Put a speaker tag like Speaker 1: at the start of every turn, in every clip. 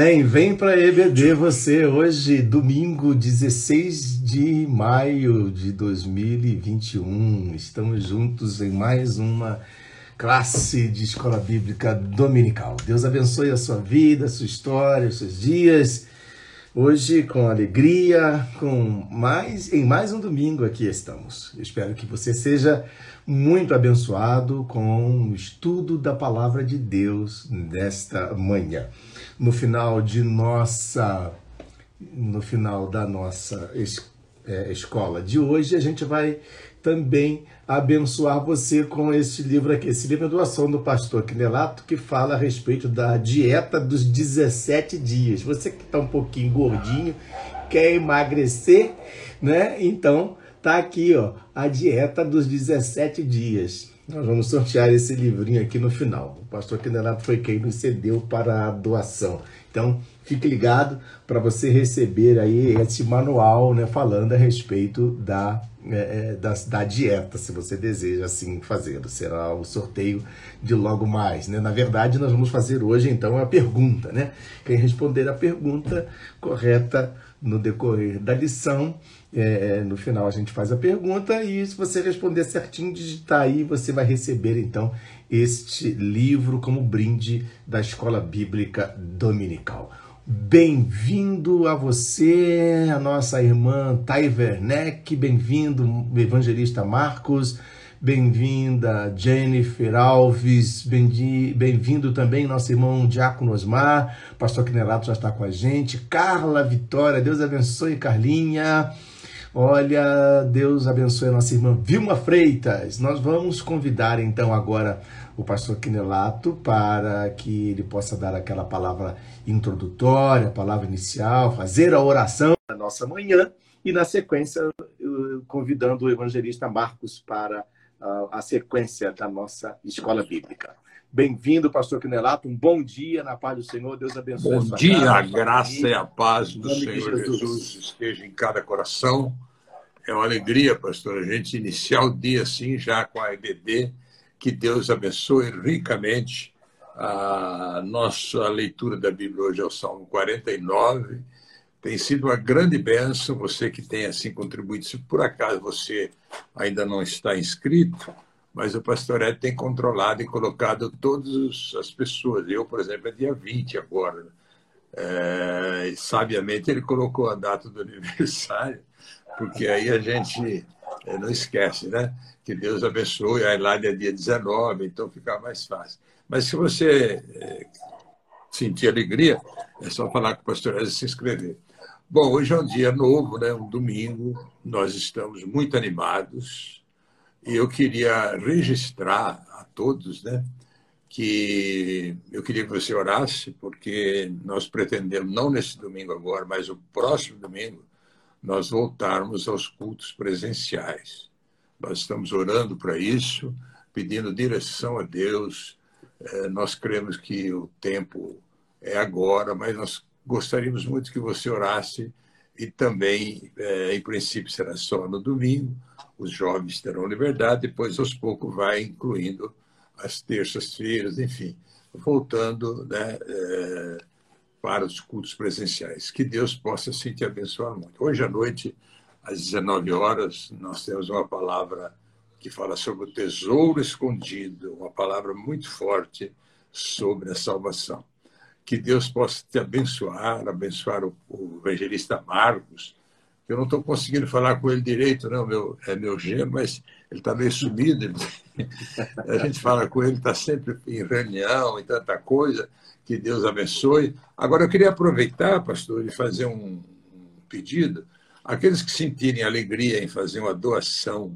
Speaker 1: Amém. Vem para EBD você hoje, domingo 16 de maio de 2021. Estamos juntos em mais uma classe de escola bíblica dominical. Deus abençoe a sua vida, a sua história, os seus dias. Hoje com alegria, com mais em mais um domingo aqui estamos. Eu espero que você seja muito abençoado com o estudo da palavra de Deus nesta manhã. No final de nossa no final da nossa es- é, escola de hoje, a gente vai também abençoar você com este livro aqui. Esse livro é doação do pastor Quinelato, que fala a respeito da dieta dos 17 dias. Você que está um pouquinho gordinho, quer emagrecer, né? Então, tá aqui, ó, a dieta dos 17 dias. Nós vamos sortear esse livrinho aqui no final. O pastor Quinelato foi quem nos cedeu para a doação. Então, fique ligado para você receber aí esse manual, né, falando a respeito da, é, é, da, da dieta, se você deseja assim fazer. Será o sorteio de logo mais, né? Na verdade, nós vamos fazer hoje, então, a pergunta, né? Quem responder a pergunta correta no decorrer da lição, é, no final a gente faz a pergunta e se você responder certinho, digitar aí, você vai receber então este livro como brinde da Escola Bíblica Dominical. Bem-vindo a você, a nossa irmã Thay Werneck, bem-vindo, evangelista Marcos, bem-vinda Jennifer Alves, bem- bem-vindo também nosso irmão Diácono Osmar, pastor Quinelato já está com a gente, Carla Vitória, Deus abençoe Carlinha, olha, Deus abençoe a nossa irmã Vilma Freitas, nós vamos convidar então agora o pastor Quinelato para que ele possa dar aquela palavra introdutória, palavra inicial, fazer a oração da nossa manhã e na sequência convidando o evangelista Marcos para ah, a sequência da nossa escola bíblica. Bem-vindo, pastor Quinelato. Um bom dia na paz do Senhor. Deus abençoe
Speaker 2: Bom dia,
Speaker 1: casa,
Speaker 2: a graça
Speaker 1: família.
Speaker 2: e a paz do Senhor
Speaker 1: Jesus.
Speaker 2: Jesus esteja em cada coração. É uma alegria, pastor, a gente iniciar o dia assim, já com a EBD. Que Deus abençoe ricamente a nossa leitura da Bíblia hoje é o Salmo 49. Tem sido uma grande bênção você que tem assim contribuído. Se por acaso você ainda não está inscrito, mas o pastor Ed tem controlado e colocado todas as pessoas. Eu, por exemplo, é dia 20 agora. É, e sabiamente ele colocou a data do aniversário, porque aí a gente é, não esquece, né? Que Deus abençoe. A Elaine é dia 19, então fica mais fácil. Mas se você é, sentir alegria, é só falar com o pastor e se inscrever. Bom, hoje é um dia novo, né? um domingo, nós estamos muito animados e eu queria registrar a todos né, que eu queria que você orasse, porque nós pretendemos, não nesse domingo agora, mas o próximo domingo, nós voltarmos aos cultos presenciais. Nós estamos orando para isso, pedindo direção a Deus. Eh, Nós cremos que o tempo é agora, mas nós gostaríamos muito que você orasse e também, eh, em princípio, será só no domingo. Os jovens terão liberdade, depois aos poucos vai incluindo as terças-feiras, enfim, voltando né, eh, para os cultos presenciais. Que Deus possa assim te abençoar muito. Hoje à noite, às 19 horas, nós temos uma palavra que fala sobre o tesouro escondido, uma palavra muito forte sobre a salvação. Que Deus possa te abençoar, abençoar o, o evangelista Marcos. Eu não estou conseguindo falar com ele direito, não, meu, é meu gênero, mas ele está meio sumido. Ele, a gente fala com ele, está sempre em reunião e tanta coisa. Que Deus abençoe. Agora, eu queria aproveitar, pastor, e fazer um, pedido. Aqueles que sentirem alegria em fazer uma doação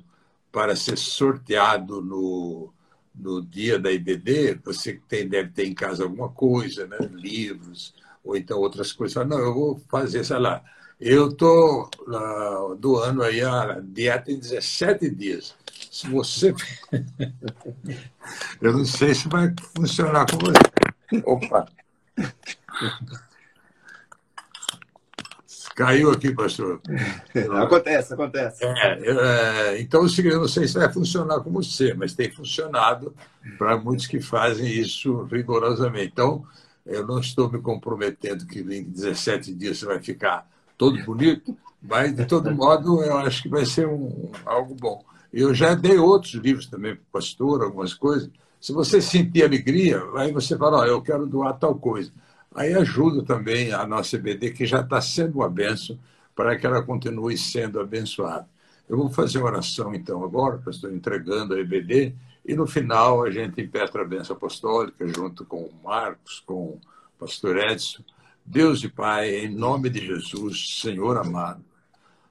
Speaker 2: para ser sorteado no, no dia da IBD, você tem, deve ter em casa alguma coisa, né? livros, ou então outras coisas. Não, eu vou fazer, sei lá, eu estou uh, doando aí a dieta em 17 dias. Se você. eu não sei se vai funcionar com você. Opa! Caiu aqui, pastor.
Speaker 1: Acontece, acontece.
Speaker 2: É, é, então, eu não sei se vai funcionar com você, mas tem funcionado para muitos que fazem isso rigorosamente. Então, eu não estou me comprometendo que em 17 dias você vai ficar todo bonito, mas, de todo modo, eu acho que vai ser um, algo bom. Eu já dei outros livros também para o pastor, algumas coisas. Se você sentir alegria, aí você fala, eu quero doar tal coisa. Aí ajuda também a nossa EBD, que já está sendo uma benção, para que ela continue sendo abençoada. Eu vou fazer uma oração, então, agora, pastor, entregando a EBD, e no final a gente impetra a benção apostólica, junto com o Marcos, com o pastor Edson. Deus e Pai, em nome de Jesus, Senhor amado,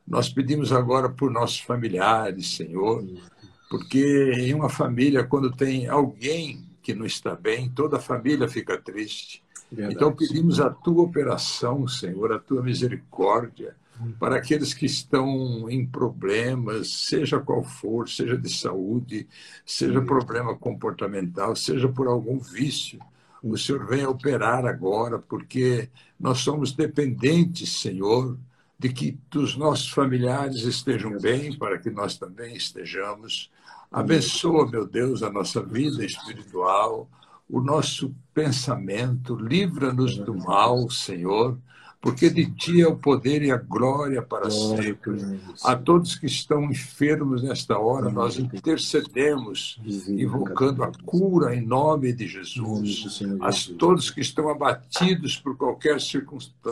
Speaker 2: nós pedimos agora por nossos familiares, Senhor, porque em uma família, quando tem alguém que não está bem, toda a família fica triste. Verdade. Então pedimos a tua operação, Senhor, a tua misericórdia para aqueles que estão em problemas, seja qual for, seja de saúde, seja problema comportamental, seja por algum vício. O Senhor venha operar agora, porque nós somos dependentes, Senhor, de que os nossos familiares estejam bem, para que nós também estejamos. Abençoa, meu Deus, a nossa vida espiritual o nosso pensamento, livra-nos do mal, Senhor, porque de ti é o poder e a glória para sempre. A todos que estão enfermos nesta hora, nós intercedemos, invocando a cura em nome de Jesus. A todos que estão abatidos por qualquer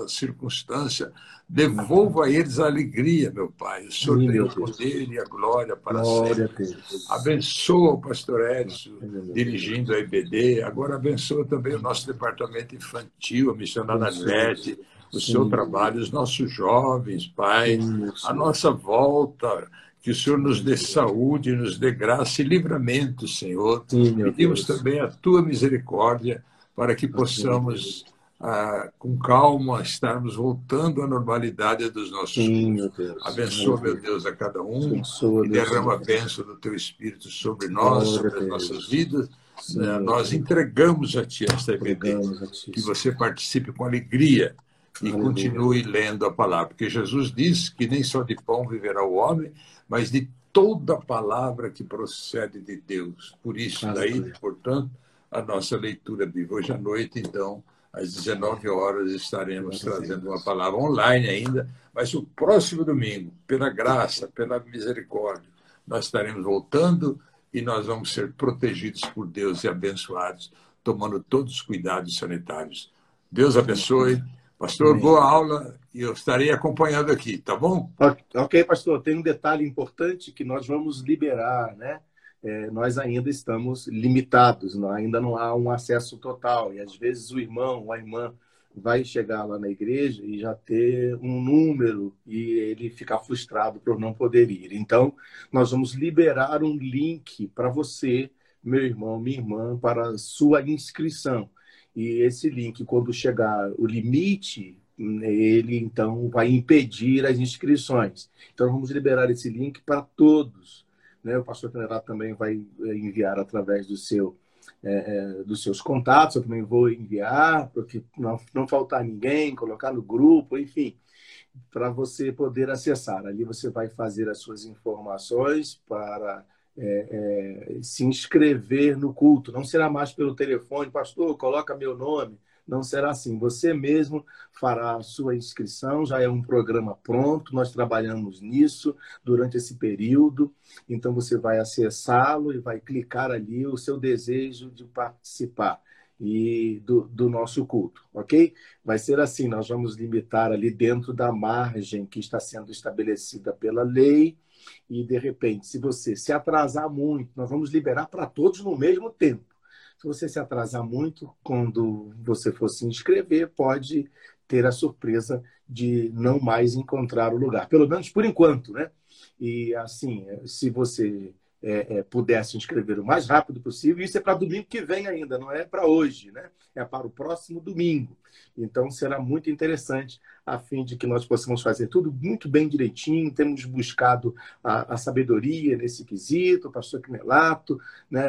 Speaker 2: circunstância, devolva a eles a alegria, meu Pai. O Senhor tem o poder e a glória para sempre. Abençoa o pastor Edson, dirigindo a IBD. Agora abençoa também o nosso departamento infantil, a missionária Nete o seu trabalho, os nossos jovens, Pai, a nossa volta, que o Senhor nos dê saúde, nos dê graça e livramento, Senhor. Sim, Pedimos Deus. também a tua misericórdia para que possamos, ah, com calma, estarmos voltando à normalidade dos nossos Sim, meu Deus. Abençoa, meu Deus, a cada um Abençoa, e derrama a bênção do teu Espírito sobre nós, sobre as nossas vidas. Sim, nós entregamos a Ti esta EBD, que você participe com alegria e continue lendo a palavra, porque Jesus diz que nem só de pão viverá o homem, mas de toda palavra que procede de Deus. Por isso, daí, portanto, a nossa leitura bíblica. Hoje à noite, então, às 19 horas, estaremos trazendo uma palavra online ainda, mas o próximo domingo, pela graça, pela misericórdia, nós estaremos voltando e nós vamos ser protegidos por Deus e abençoados, tomando todos os cuidados sanitários. Deus abençoe. Pastor, boa aula e eu estarei acompanhando aqui, tá bom?
Speaker 1: Ok, pastor. Tem um detalhe importante que nós vamos liberar, né? É, nós ainda estamos limitados, não, ainda não há um acesso total. E às vezes o irmão ou a irmã vai chegar lá na igreja e já ter um número e ele ficar frustrado por não poder ir. Então, nós vamos liberar um link para você, meu irmão, minha irmã, para sua inscrição. E esse link, quando chegar o limite, ele então vai impedir as inscrições. Então vamos liberar esse link para todos. Né? O pastor Tenerato também vai eh, enviar através do seu, é, dos seus contatos, eu também vou enviar, porque não, não faltar ninguém, colocar no grupo, enfim, para você poder acessar. Ali você vai fazer as suas informações para é, é, se inscrever no culto. Não será mais pelo telefone, pastor, coloca meu nome. Não será assim. Você mesmo fará a sua inscrição, já é um programa pronto, nós trabalhamos nisso durante esse período. Então você vai acessá-lo e vai clicar ali o seu desejo de participar e do, do, nosso culto, ok? Vai ser assim, nós vamos limitar ali dentro da margem que está sendo estabelecida pela lei e, de repente, se você se atrasar muito, nós vamos liberar para todos no mesmo tempo. Se você se atrasar muito, quando você for se inscrever, pode ter a surpresa de não mais encontrar o lugar, pelo menos por enquanto, né? E assim, se você é, é, puder se inscrever o mais rápido possível. Isso é para domingo que vem ainda, não é para hoje, né? É para o próximo domingo. Então será muito interessante, a fim de que nós possamos fazer tudo muito bem direitinho. Temos buscado a, a sabedoria nesse quesito, o pastor Quinelato, né?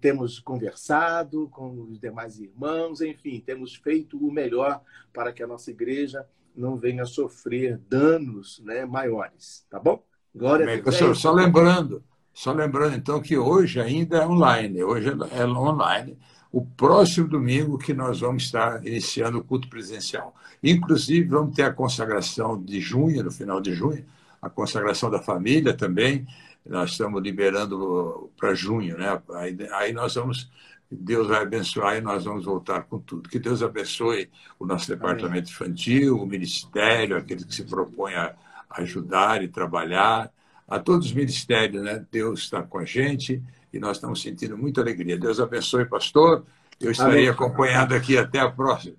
Speaker 1: temos conversado com os demais irmãos, enfim, temos feito o melhor para que a nossa igreja não venha sofrer danos né, maiores, tá bom?
Speaker 2: Glória Amém. a Deus. Professor, só lembrando, só lembrando, então, que hoje ainda é online, hoje é online. O próximo domingo que nós vamos estar iniciando o culto presencial. Inclusive, vamos ter a consagração de junho, no final de junho, a consagração da família também. Nós estamos liberando para junho, né? Aí, aí nós vamos Deus vai abençoar e nós vamos voltar com tudo. Que Deus abençoe o nosso departamento Amém. infantil, o ministério, aqueles que se propõem a ajudar e trabalhar a todos os ministérios, né? Deus está com a gente e nós estamos sentindo muita alegria. Deus abençoe, pastor. Eu estarei Amém. acompanhando aqui até a próxima.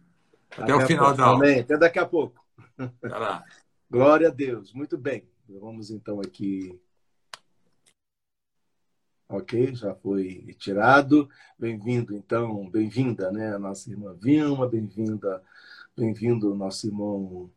Speaker 2: Até, até o final da aula.
Speaker 1: Amém. Até daqui a pouco. Glória a Deus. Muito bem. Vamos então aqui. Ok, já foi tirado. Bem-vindo, então, bem-vinda, né? A nossa irmã Vilma, bem-vinda, bem-vindo, nosso irmão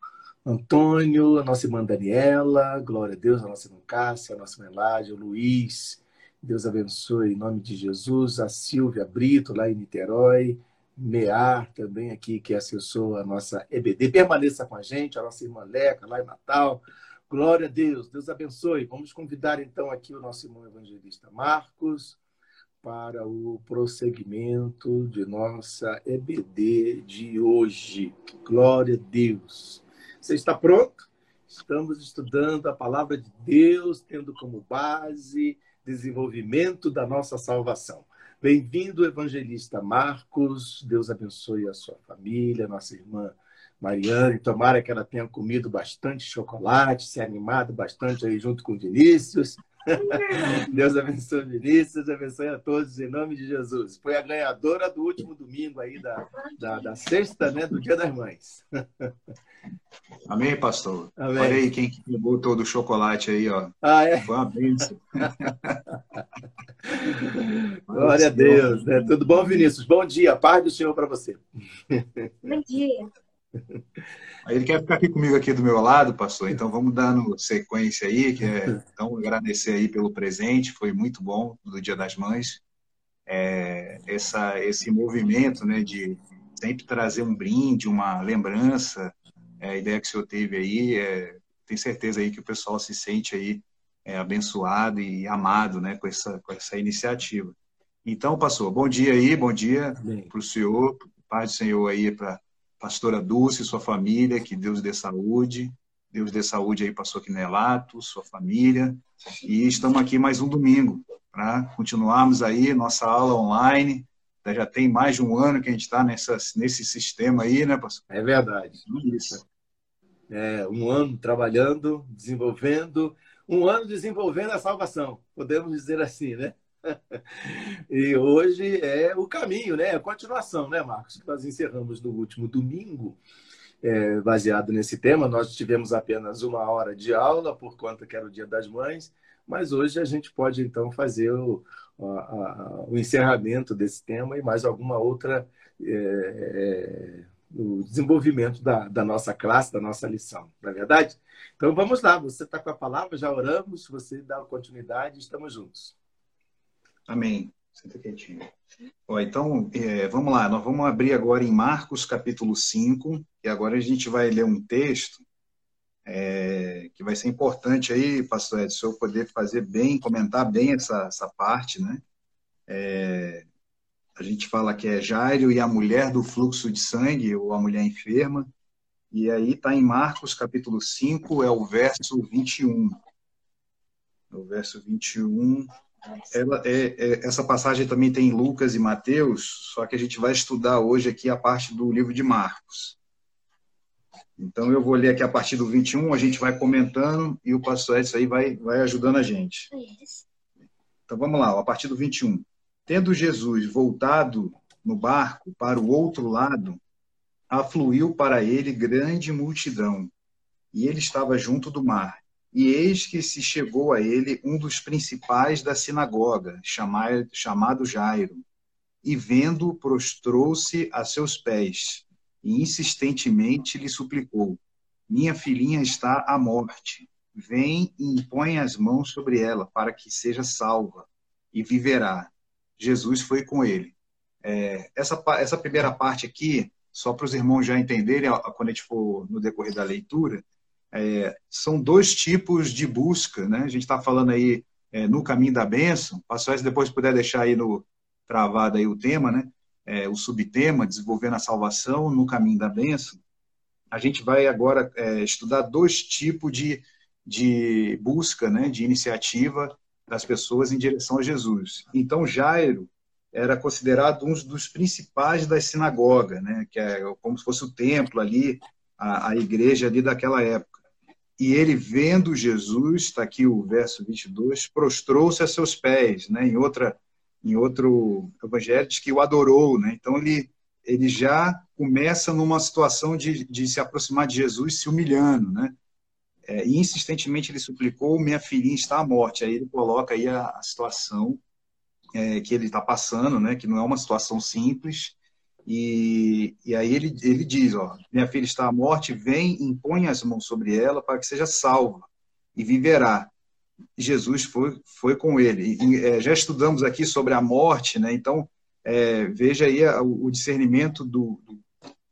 Speaker 1: Antônio, a nossa irmã Daniela, glória a Deus, a nossa irmã Cássia, a nossa irmã Ládia, o Luiz, Deus abençoe em nome de Jesus, a Silvia Brito, lá em Niterói, Mear também aqui, que acessou a nossa EBD, permaneça com a gente, a nossa irmã Leca, lá em Natal, glória a Deus, Deus abençoe. Vamos convidar então aqui o nosso irmão evangelista Marcos para o prosseguimento de nossa EBD de hoje. Glória a Deus. Você está pronto? Estamos estudando a palavra de Deus, tendo como base desenvolvimento da nossa salvação. Bem-vindo, evangelista Marcos. Deus abençoe a sua família, nossa irmã Mariane. Tomara que ela tenha comido bastante chocolate, se animado bastante aí junto com Vinícius. Deus abençoe Vinícius, abençoe a todos em nome de Jesus. Foi a ganhadora do último domingo aí da, da, da sexta, né, do Dia das Mães.
Speaker 3: Amém, pastor? Amém. Olha aí quem pegou todo o chocolate aí, ó.
Speaker 1: Ah, é?
Speaker 3: Foi uma bênção.
Speaker 1: Glória a Deus. Né? Tudo bom, Vinícius? Bom dia, paz do Senhor para você.
Speaker 4: Bom dia.
Speaker 3: Ele quer ficar aqui comigo aqui do meu lado, pastor. Então vamos dando sequência aí. Que é, então agradecer aí pelo presente, foi muito bom do Dia das Mães. É, essa, esse movimento, né, de sempre trazer um brinde, uma lembrança, é, a ideia que o senhor teve aí, é, tenho certeza aí que o pessoal se sente aí é, abençoado e amado, né, com essa, com essa iniciativa. Então, pastor, bom dia aí, bom dia para o senhor, paz do Senhor aí para pastora Dulce, sua família, que Deus dê saúde, Deus dê saúde aí, pastor Quinelato, sua família. E estamos aqui mais um domingo para continuarmos aí nossa aula online. Já tem mais de um ano que a gente está nesse sistema aí, né, pastor?
Speaker 1: É verdade. Isso. É, um ano trabalhando, desenvolvendo, um ano desenvolvendo a salvação, podemos dizer assim, né? e hoje é o caminho, né? A continuação, né, Marcos? Que nós encerramos no último domingo, é, baseado nesse tema. Nós tivemos apenas uma hora de aula, por conta que era o Dia das Mães, mas hoje a gente pode, então, fazer o, a, a, o encerramento desse tema e mais alguma outra. É, é, o desenvolvimento da, da nossa classe, da nossa lição, não é verdade? Então vamos lá, você está com a palavra, já oramos, você dá continuidade, estamos juntos.
Speaker 3: Amém. Senta quietinho. Ó, então, é, vamos lá, nós vamos abrir agora em Marcos capítulo 5, e agora a gente vai ler um texto é, que vai ser importante aí, pastor Edson, eu poder fazer bem, comentar bem essa, essa parte, né? É, a gente fala que é Jairo e a mulher do fluxo de sangue, ou a mulher enferma. E aí está em Marcos, capítulo 5, é o verso 21. O verso 21. Ela, é, é, essa passagem também tem em Lucas e Mateus, só que a gente vai estudar hoje aqui a parte do livro de Marcos. Então eu vou ler aqui a partir do 21, a gente vai comentando e o pastor Edson aí vai, vai ajudando a gente. Então vamos lá, a partir do 21. Tendo Jesus voltado no barco para o outro lado, afluiu para ele grande multidão, e ele estava junto do mar. E eis que se chegou a ele um dos principais da sinagoga, chamado Jairo, e vendo, prostrou-se a seus pés, e insistentemente lhe suplicou: Minha filhinha está à morte. Vem e impõe as mãos sobre ela, para que seja salva, e viverá. Jesus foi com ele. É, essa, essa primeira parte aqui, só para os irmãos já entenderem, quando a gente for no decorrer da leitura, é, são dois tipos de busca, né? A gente está falando aí é, no caminho da bênção. Pastor, se depois puder deixar aí no travado aí o tema, né? É, o subtema, desenvolvendo a salvação no caminho da bênção. A gente vai agora é, estudar dois tipos de, de busca, né? De iniciativa das pessoas em direção a Jesus. Então, Jairo era considerado um dos principais das sinagogas, né? Que é como se fosse o templo ali, a, a igreja ali daquela época. E ele, vendo Jesus, está aqui o verso 22, prostrou-se a seus pés, né? Em outra em outro evangelho diz que o adorou, né? Então ele ele já começa numa situação de, de se aproximar de Jesus se humilhando, né? É, e insistentemente ele suplicou: minha filhinha está à morte. Aí ele coloca aí a, a situação é, que ele está passando, né? Que não é uma situação simples. E, e aí ele, ele diz, ó, minha filha está à morte, vem, impõe as mãos sobre ela para que seja salva e viverá. Jesus foi, foi com ele. E, é, já estudamos aqui sobre a morte, né? Então, é, veja aí a, o discernimento do, do,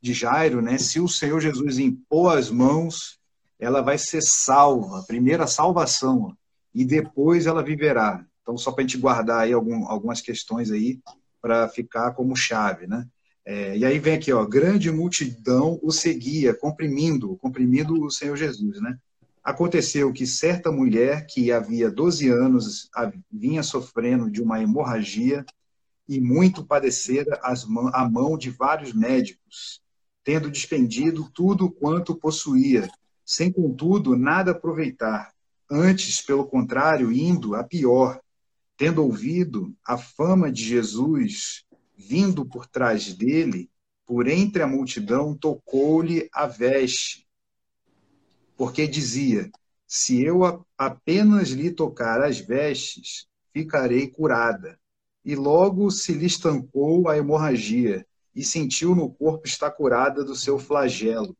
Speaker 3: de Jairo, né? Se o Senhor Jesus impor as mãos, ela vai ser salva, primeira salvação, ó, e depois ela viverá. Então, só para a gente guardar aí algum, algumas questões aí para ficar como chave, né? É, e aí vem aqui, ó, grande multidão o seguia, comprimindo, comprimindo o Senhor Jesus, né? Aconteceu que certa mulher que havia 12 anos vinha sofrendo de uma hemorragia e muito padecera a mão de vários médicos, tendo despendido tudo quanto possuía, sem contudo nada aproveitar, antes, pelo contrário, indo a pior, tendo ouvido a fama de Jesus vindo por trás dele, por entre a multidão, tocou-lhe a veste, porque dizia: Se eu apenas lhe tocar as vestes, ficarei curada. E logo se lhe estancou a hemorragia, e sentiu no corpo estar curada do seu flagelo.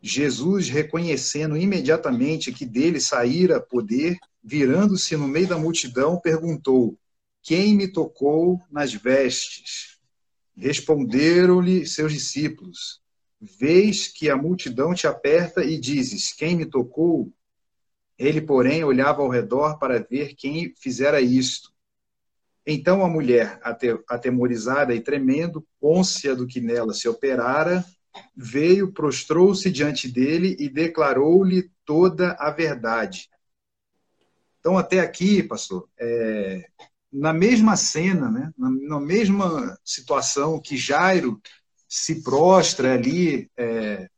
Speaker 3: Jesus, reconhecendo imediatamente que dele saíra poder, virando-se no meio da multidão, perguntou: quem me tocou nas vestes? Responderam-lhe seus discípulos: Vês que a multidão te aperta e dizes: Quem me tocou? Ele, porém, olhava ao redor para ver quem fizera isto. Então a mulher, atemorizada e tremendo, côncia do que nela se operara, veio, prostrou-se diante dele e declarou-lhe toda a verdade. Então, até aqui, pastor, é, na mesma cena, né, na, na, mesma situação que Jairo se prostra ali é,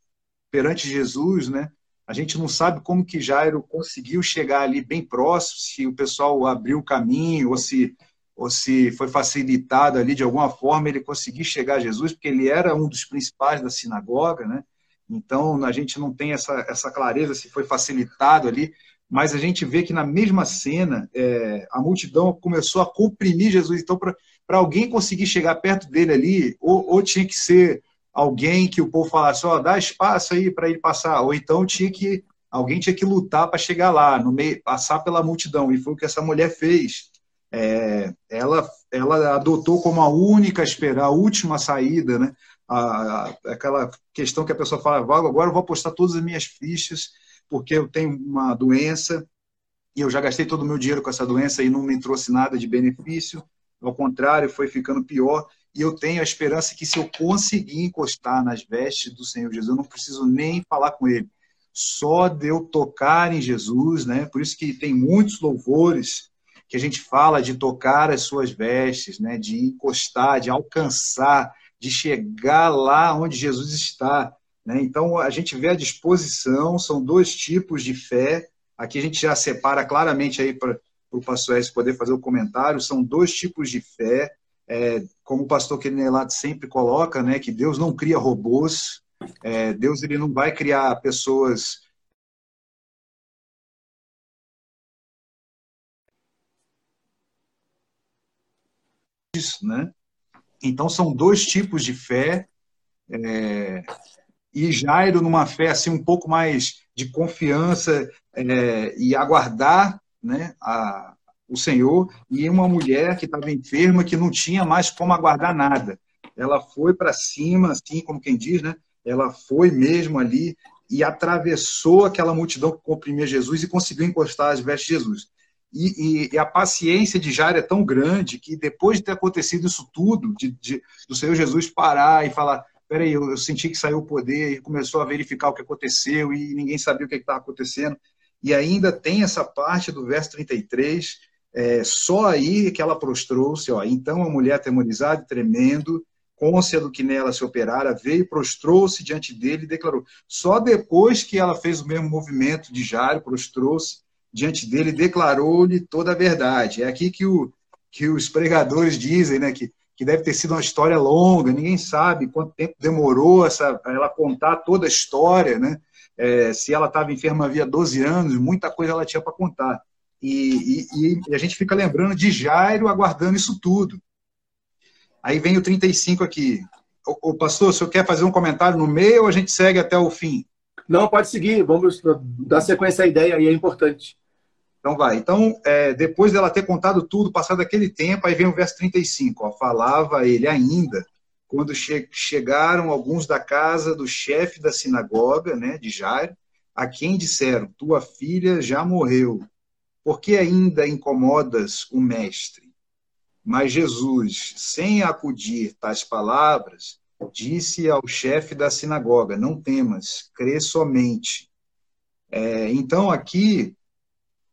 Speaker 3: perante Jesus, né, a gente não sabe como que Jairo conseguiu chegar ali bem próximo, se o pessoal abriu o caminho ou se ou se foi facilitado ali de alguma forma ele conseguir chegar a Jesus, porque ele era um dos principais da sinagoga, né? Então a gente não tem essa, essa clareza se foi facilitado ali, mas a gente vê que na mesma cena é, a multidão começou a comprimir Jesus. Então, para alguém conseguir chegar perto dele ali, ou, ou, tinha que ser alguém que o povo falasse, ó, oh, dá espaço aí para ele passar, ou então tinha que alguém tinha que lutar para chegar lá, no meio, passar pela multidão. E foi o que essa mulher fez. É, ela, ela adotou como a única esperar, a última saída, né? A, a, aquela questão que a pessoa fala, agora eu vou apostar todas as minhas fichas porque eu tenho uma doença e eu já gastei todo o meu dinheiro com essa doença e não me trouxe nada de benefício. Ao contrário, foi ficando pior. e eu tenho a esperança que se eu conseguir encostar nas vestes do Senhor Jesus, eu não preciso nem falar com ele. Só de eu tocar em Jesus, né? Por isso que tem muitos louvores que a gente fala de tocar as suas vestes, né? De encostar, de alcançar, de chegar lá onde Jesus está. Né? Então, a gente vê a disposição, são dois tipos de fé. Aqui a gente já separa claramente aí para o pastor S poder fazer o comentário, são dois tipos de fé é, como o pastor Kenelato sempre coloca, né, que Deus não cria robôs, é, Deus ele não vai criar pessoas né? Então são dois tipos de fé é, e Jairo numa fé assim um pouco mais de confiança é, e aguardar, né, a, o Senhor, e uma mulher que estava enferma, que não tinha mais como aguardar nada. Ela foi para cima, assim como quem diz, né? Ela foi mesmo ali e atravessou aquela multidão que comprimia Jesus e conseguiu encostar as vestes de Jesus. E, e, e, a paciência de Jairo é tão grande que depois de ter acontecido isso tudo, de, de, do Senhor Jesus parar e falar, peraí, eu, eu senti que saiu o poder, e começou a verificar o que aconteceu e ninguém sabia o que estava acontecendo. E ainda tem essa parte do verso 33, é, só aí que ela prostrou-se, ó. Então a mulher atemorizada e tremendo, côncia do que nela se operara, veio, prostrou-se diante dele e declarou. Só depois que ela fez o mesmo movimento de Jairo, prostrou-se diante dele e declarou-lhe toda a verdade. É aqui que, o, que os pregadores dizem, né, que, que deve ter sido uma história longa, ninguém sabe quanto tempo demorou essa, ela contar toda a história, né? É, se ela estava enferma havia 12 anos, muita coisa ela tinha para contar. E, e, e, a gente fica lembrando de Jairo aguardando isso tudo. Aí vem o 35 aqui. O, pastor, o senhor quer fazer um comentário no meio ou a gente segue até o fim?
Speaker 1: Não, pode seguir. Vamos dar sequência à ideia aí, é importante.
Speaker 3: Então vai. Então, é, depois dela ter contado tudo, passado aquele tempo, aí vem o verso 35. Ó, Falava ele ainda, quando che chegaram alguns da casa do chefe da sinagoga, né, de Jairo, a quem disseram: Tua filha já morreu por que ainda incomodas o Mestre? Mas Jesus, sem acudir tais palavras, disse ao chefe da sinagoga: Não temas, crê somente. É, então, aqui,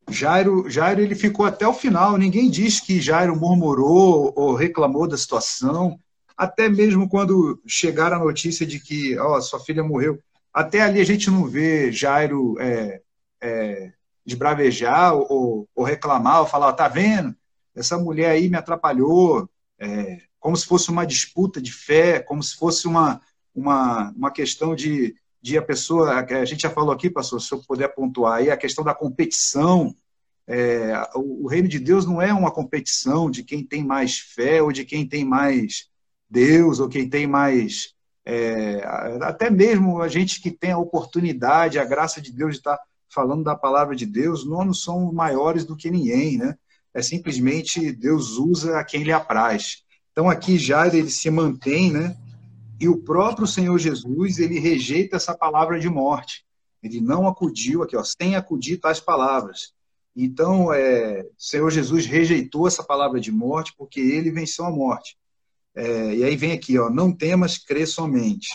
Speaker 3: Jairo, Jairo ele ficou até o final. Ninguém diz que Jairo murmurou ou reclamou da situação. Até mesmo quando chegaram a notícia de que ó, sua filha morreu. Até ali a gente não vê Jairo é, é, de bravejar ou, ou reclamar, ou falar, tá vendo? Essa mulher aí me atrapalhou, é, como se fosse uma disputa de fé, como se fosse uma, uma, uma questão de, de a pessoa, a gente já falou aqui, pastor, se eu puder pontuar aí, a questão da competição. É, o, o, reino de Deus não é uma competição de quem tem mais fé ou de quem tem mais Deus ou quem tem mais. É, até mesmo a gente que tem a oportunidade, a graça de Deus de estar falando da palavra de Deus, nós não somos maiores do que ninguém, né? É simplesmente Deus usa a quem lhe apraz. Então aqui já ele se mantém, né? E o próprio Senhor Jesus, ele rejeita essa palavra de morte. Ele não acudiu aqui, ó, sem acudir tais palavras. Então, é, Senhor Jesus rejeitou essa palavra de morte porque ele venceu a morte. É, e aí vem aqui, ó, não temas, crê somente.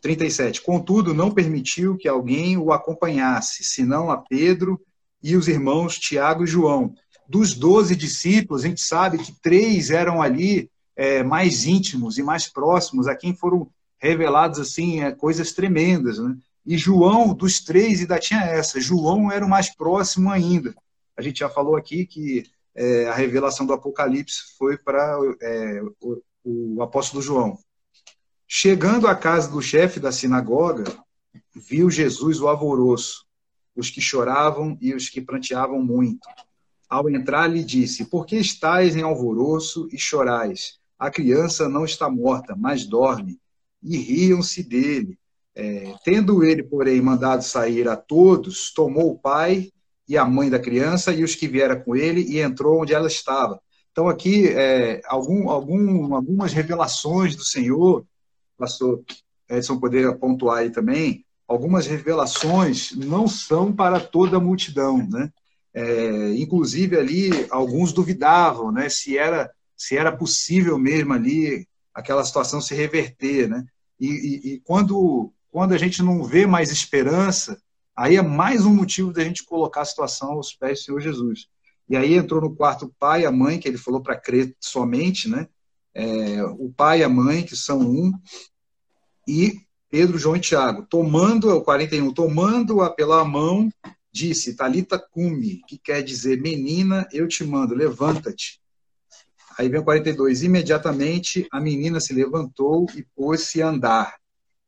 Speaker 3: 37. Contudo, não permitiu que alguém o acompanhasse, senão a Pedro e os irmãos Tiago e João. Dos doze discípulos, a gente sabe que três eram ali é, mais íntimos e mais próximos, a quem foram revelados assim é, coisas tremendas. Né? E João, dos três, ainda tinha essa. João era o mais próximo ainda. A gente já falou aqui que é, a revelação do Apocalipse foi para é, o, o apóstolo João. Chegando à casa do chefe da sinagoga, viu Jesus o alvoroço, os que choravam e os que pranteavam muito. Ao entrar, lhe disse: Por que estáis em alvoroço e chorais? A criança não está morta, mas dorme. E riam-se dele. É, tendo ele, porém, mandado sair a todos, tomou o pai e a mãe da criança e os que vieram com ele e entrou onde ela estava. Então, aqui, é, algum, algum, algumas revelações do Senhor pastor Edson poder pontuar aí também, algumas revelações não são para toda a multidão, né? É, inclusive ali alguns duvidavam, né, se era se era possível mesmo ali aquela situação se reverter, né? E, e, e, quando, quando a gente não vê mais esperança, aí é mais um motivo da gente colocar a situação aos pés do Senhor Jesus. E aí entrou no quarto o pai e a mãe, que ele falou para crer somente, né? É, o pai e a mãe, que são um, e Pedro, João e Tiago, tomando, o 41, tomando-a pela mão, disse, Talita cumi, que quer dizer, menina, eu te mando, levanta-te. Aí vem o 42, imediatamente a menina se levantou e pôs-se a andar,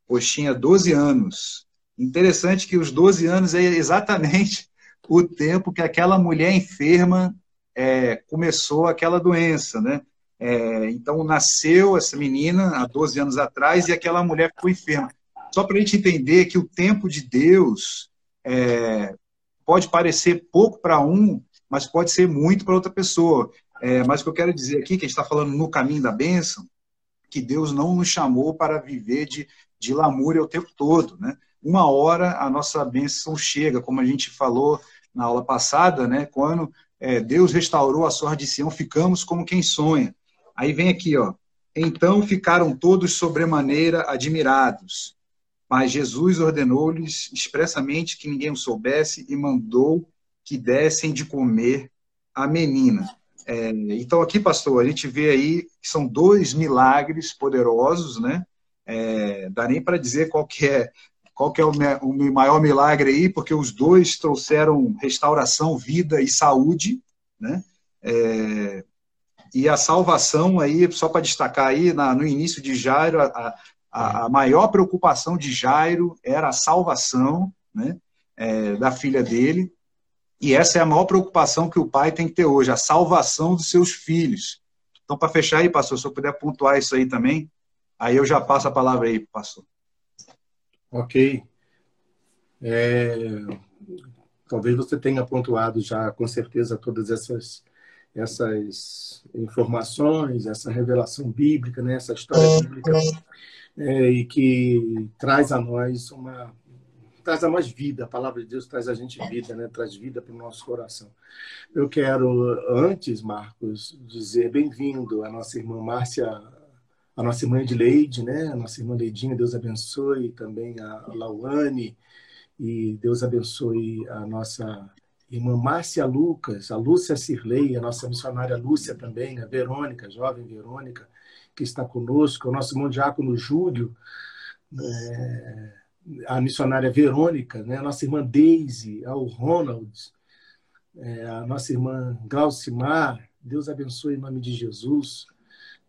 Speaker 3: pois tinha 12 anos. Interessante que os 12 anos é exatamente o tempo que aquela mulher enferma é, começou aquela doença, né? É, então, nasceu essa menina há 12 anos atrás e aquela mulher ficou enferma. Só para a gente entender que o tempo de Deus é, pode parecer pouco para um, mas pode ser muito para outra pessoa. É, mas o que eu quero dizer aqui, que a gente está falando no caminho da bênção, que Deus não nos chamou para viver de, de lamúria o tempo todo. Né? Uma hora a nossa bênção chega, como a gente falou na aula passada, né? quando é, Deus restaurou a sorte de Sião, ficamos como quem sonha. Aí vem aqui, ó. Então ficaram todos sobremaneira admirados. Mas Jesus ordenou-lhes expressamente que ninguém o soubesse e mandou que dessem de comer a menina. É, então, aqui, pastor, a gente vê aí que são dois milagres poderosos, né? É, dá nem para dizer qual que é qual que é o, o maior milagre aí, porque os dois trouxeram restauração, vida e saúde, né? É, e a salvação aí, só para destacar aí, na, no início de Jairo, a, a, a, maior preocupação de Jairo era a salvação né, é, da filha dele. E essa é a maior preocupação que o pai tem que ter hoje, a salvação dos seus filhos. Então, para fechar aí, pastor, se eu puder pontuar isso aí também, aí eu já passo a palavra aí, pastor.
Speaker 1: Ok. É, talvez você tenha pontuado já, com certeza, todas essas essas informações, essa revelação bíblica, né, essa história bíblica, é, e que traz a nós uma traz a nós vida. A palavra de Deus traz a gente vida, né? Traz vida para o nosso coração. Eu quero antes, Marcos, dizer bem-vindo à nossa irmã Márcia, a nossa irmã Edileide, né? A nossa irmã Leidinha, Deus abençoe também a Lauane e Deus abençoe a nossa irmã Márcia Lucas, a Lúcia Cirlei, a nossa missionária Lúcia também, a Verônica, a jovem Verônica, que está conosco, o nosso irmão Diácono Júlio, é, a missionária Verônica, né, a nossa irmã Daisy, ao Ronald, é, a nossa irmã Glaucimar, Deus abençoe em nome de Jesus,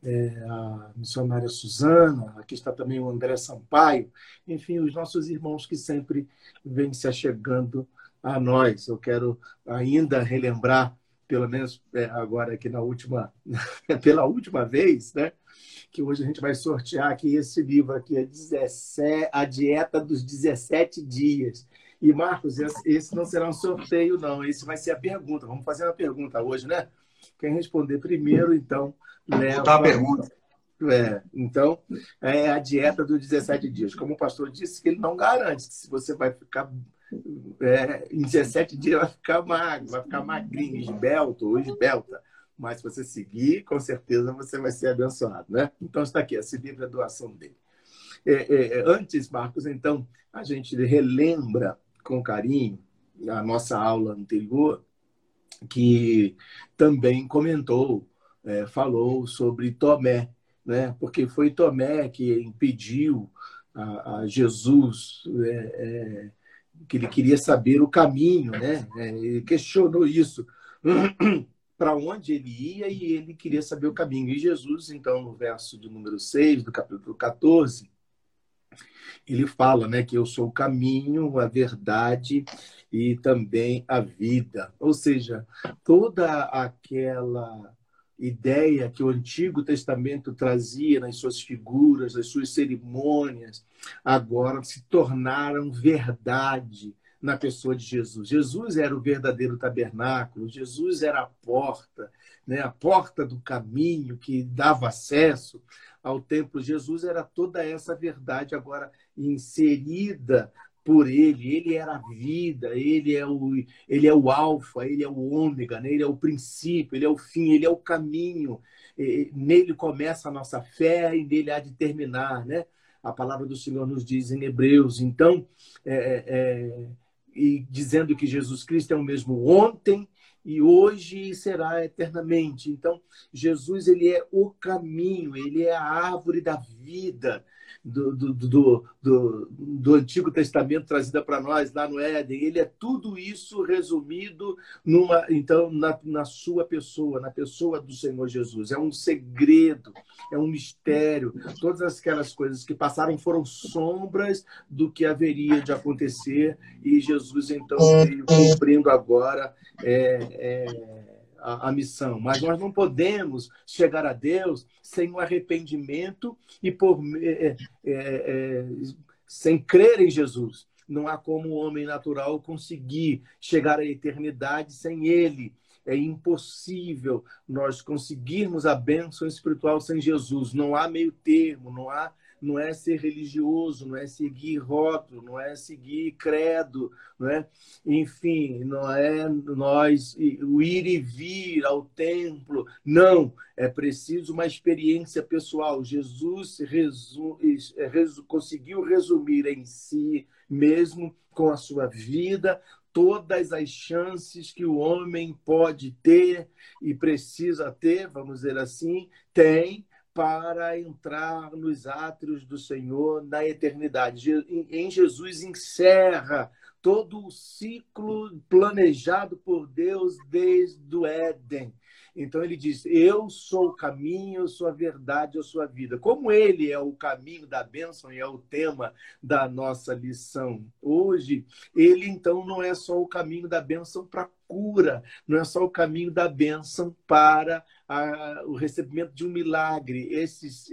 Speaker 1: é, a missionária Suzana, aqui está também o André Sampaio, enfim, os nossos irmãos que sempre vêm se achegando a nós. Eu quero ainda relembrar, pelo menos é, agora aqui na última, pela última vez, né? Que hoje a gente vai sortear aqui esse livro aqui, a, 17, a Dieta dos 17 Dias. E, Marcos, esse não será um sorteio, não. Esse vai ser a pergunta. Vamos fazer uma pergunta hoje, né? Quem responder primeiro, então, leva...
Speaker 3: A pergunta.
Speaker 1: É, então, é a dieta dos 17 dias. Como o pastor disse, que ele não garante se você vai ficar é, em 17 dias vai ficar magro, vai ficar magrinho, esbelto ou esbelta. Mas se você seguir, com certeza você vai ser abençoado, né? Então está aqui, esse livro é doação dele. É, é, é, antes, Marcos, então, a gente relembra com carinho a nossa aula anterior, que também comentou, é, falou sobre Tomé, né? porque foi Tomé que impediu a, a Jesus é, é que ele queria saber o caminho, né? É, ele questionou isso. para onde ele ia e ele queria saber o caminho. E Jesus, então, no verso de número 6 do capítulo 14, ele fala né, que eu sou o caminho, a verdade e também a vida. Ou seja, toda aquela ideia que o Antigo Testamento trazia nas suas figuras, nas suas cerimônias, agora se tornaram verdade na pessoa de Jesus. Jesus era o verdadeiro tabernáculo, Jesus era a porta, né? a porta do caminho que dava acesso ao templo. Jesus era toda essa verdade agora inserida por ele, ele era a vida, ele é o, ele é o alfa, ele é o ômega, né? ele é o princípio, ele é o fim, ele é o caminho. E, nele começa a nossa fé e nele há de terminar, né? A palavra do Senhor nos diz em Hebreus. Então, é, é, e dizendo que Jesus Cristo é o mesmo ontem, e hoje será eternamente. Então, Jesus ele é o caminho, ele é a árvore da vida do, do, do, do, Antigo Testamento trazida para nós lá no Éden. Ele é tudo isso resumido numa, então, na, na sua pessoa, na pessoa do Senhor Jesus. É um segredo, é um mistério. Todas aquelas coisas que passaram foram sombras do que haveria de acontecer e Jesus então veio cumprindo agora é, é, a, a, missão. Mas nós não podemos chegar a Deus sem o um arrependimento e por, é, é, é, sem crer em Jesus. Não há como o homem natural conseguir chegar à eternidade sem Ele. É impossível nós conseguirmos a bênção espiritual sem Jesus. Não há meio termo, não há não é ser religioso, não é seguir rótulo, não é seguir credo, não é? enfim, não é nós o ir e vir ao templo, não, é preciso uma experiência pessoal. Jesus resu, resu, conseguiu resumir em si mesmo com a sua vida todas as chances que o homem pode ter e precisa ter, vamos dizer assim, tem para entrar nos átrios do Senhor na eternidade. Em Jesus encerra todo o ciclo planejado por Deus desde o Éden. Então ele diz: Eu sou o caminho, eu sou a verdade, eu sou a vida. Como ele é o caminho da bênção e é o tema da nossa lição hoje, ele então não é só o caminho da bênção para cura, não é só o caminho da bênção para a, o recebimento de um milagre. Esses,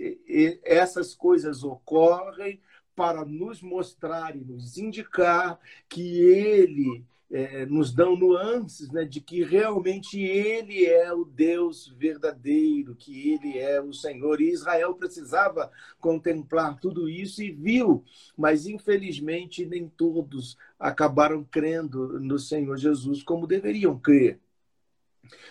Speaker 1: essas coisas ocorrem para nos mostrar e nos indicar que ele é, nos dão nuances né, de que realmente ele é o Deus verdadeiro, que ele é o Senhor. E Israel precisava contemplar tudo isso e viu, mas infelizmente nem todos acabaram crendo no Senhor Jesus como deveriam crer.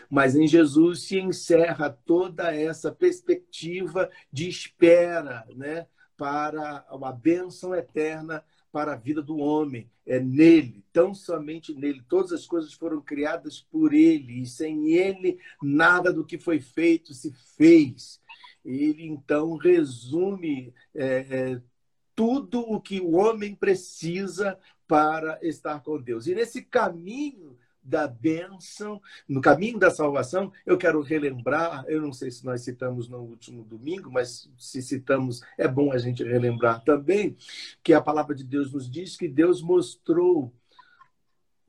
Speaker 1: Mas em Jesus se encerra toda essa perspectiva de espera né, para uma bênção eterna para a vida do homem. É nele, tão somente nele. Todas as coisas foram criadas por ele, e sem ele, nada do que foi feito se fez. Ele, então, resume é, é, tudo o que o homem precisa para estar com Deus. E nesse caminho da bênção, no caminho da salvação, eu quero relembrar, eu não sei se nós citamos no último domingo, mas se citamos, é bom a gente relembrar também, que a palavra de Deus nos diz que Deus mostrou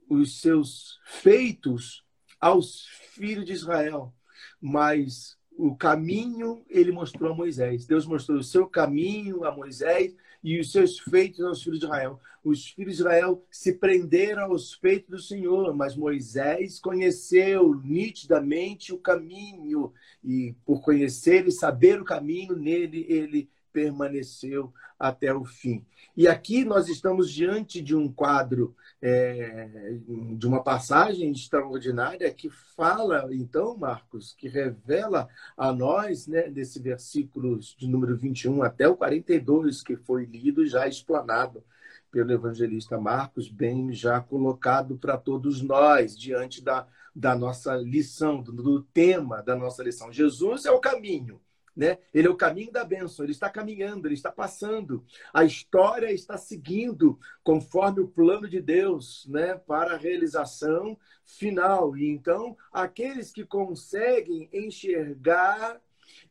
Speaker 1: os seus feitos aos filhos de Israel, mas o caminho ele mostrou a Moisés. Deus mostrou o seu caminho a Moisés e os seus feitos aos filhos de Israel. Os filhos de Israel se prenderam aos feitos do Senhor, mas Moisés conheceu nitidamente o caminho e por conhecer e saber o caminho nele ele permaneceu até o fim. E aqui nós estamos diante de um quadro, é, de uma passagem extraordinária que fala, então, Marcos, que revela a nós, né, desse versículo de número 21 até o 42, que foi lido já explanado pelo evangelista Marcos, bem já colocado para todos nós, diante da, da nossa lição, do, do tema da nossa lição. Jesus é o caminho. Né? Ele é o caminho da bênção, ele está caminhando, ele está passando. A história está seguindo conforme o plano de Deus né? para a realização final. E então, aqueles que conseguem enxergar,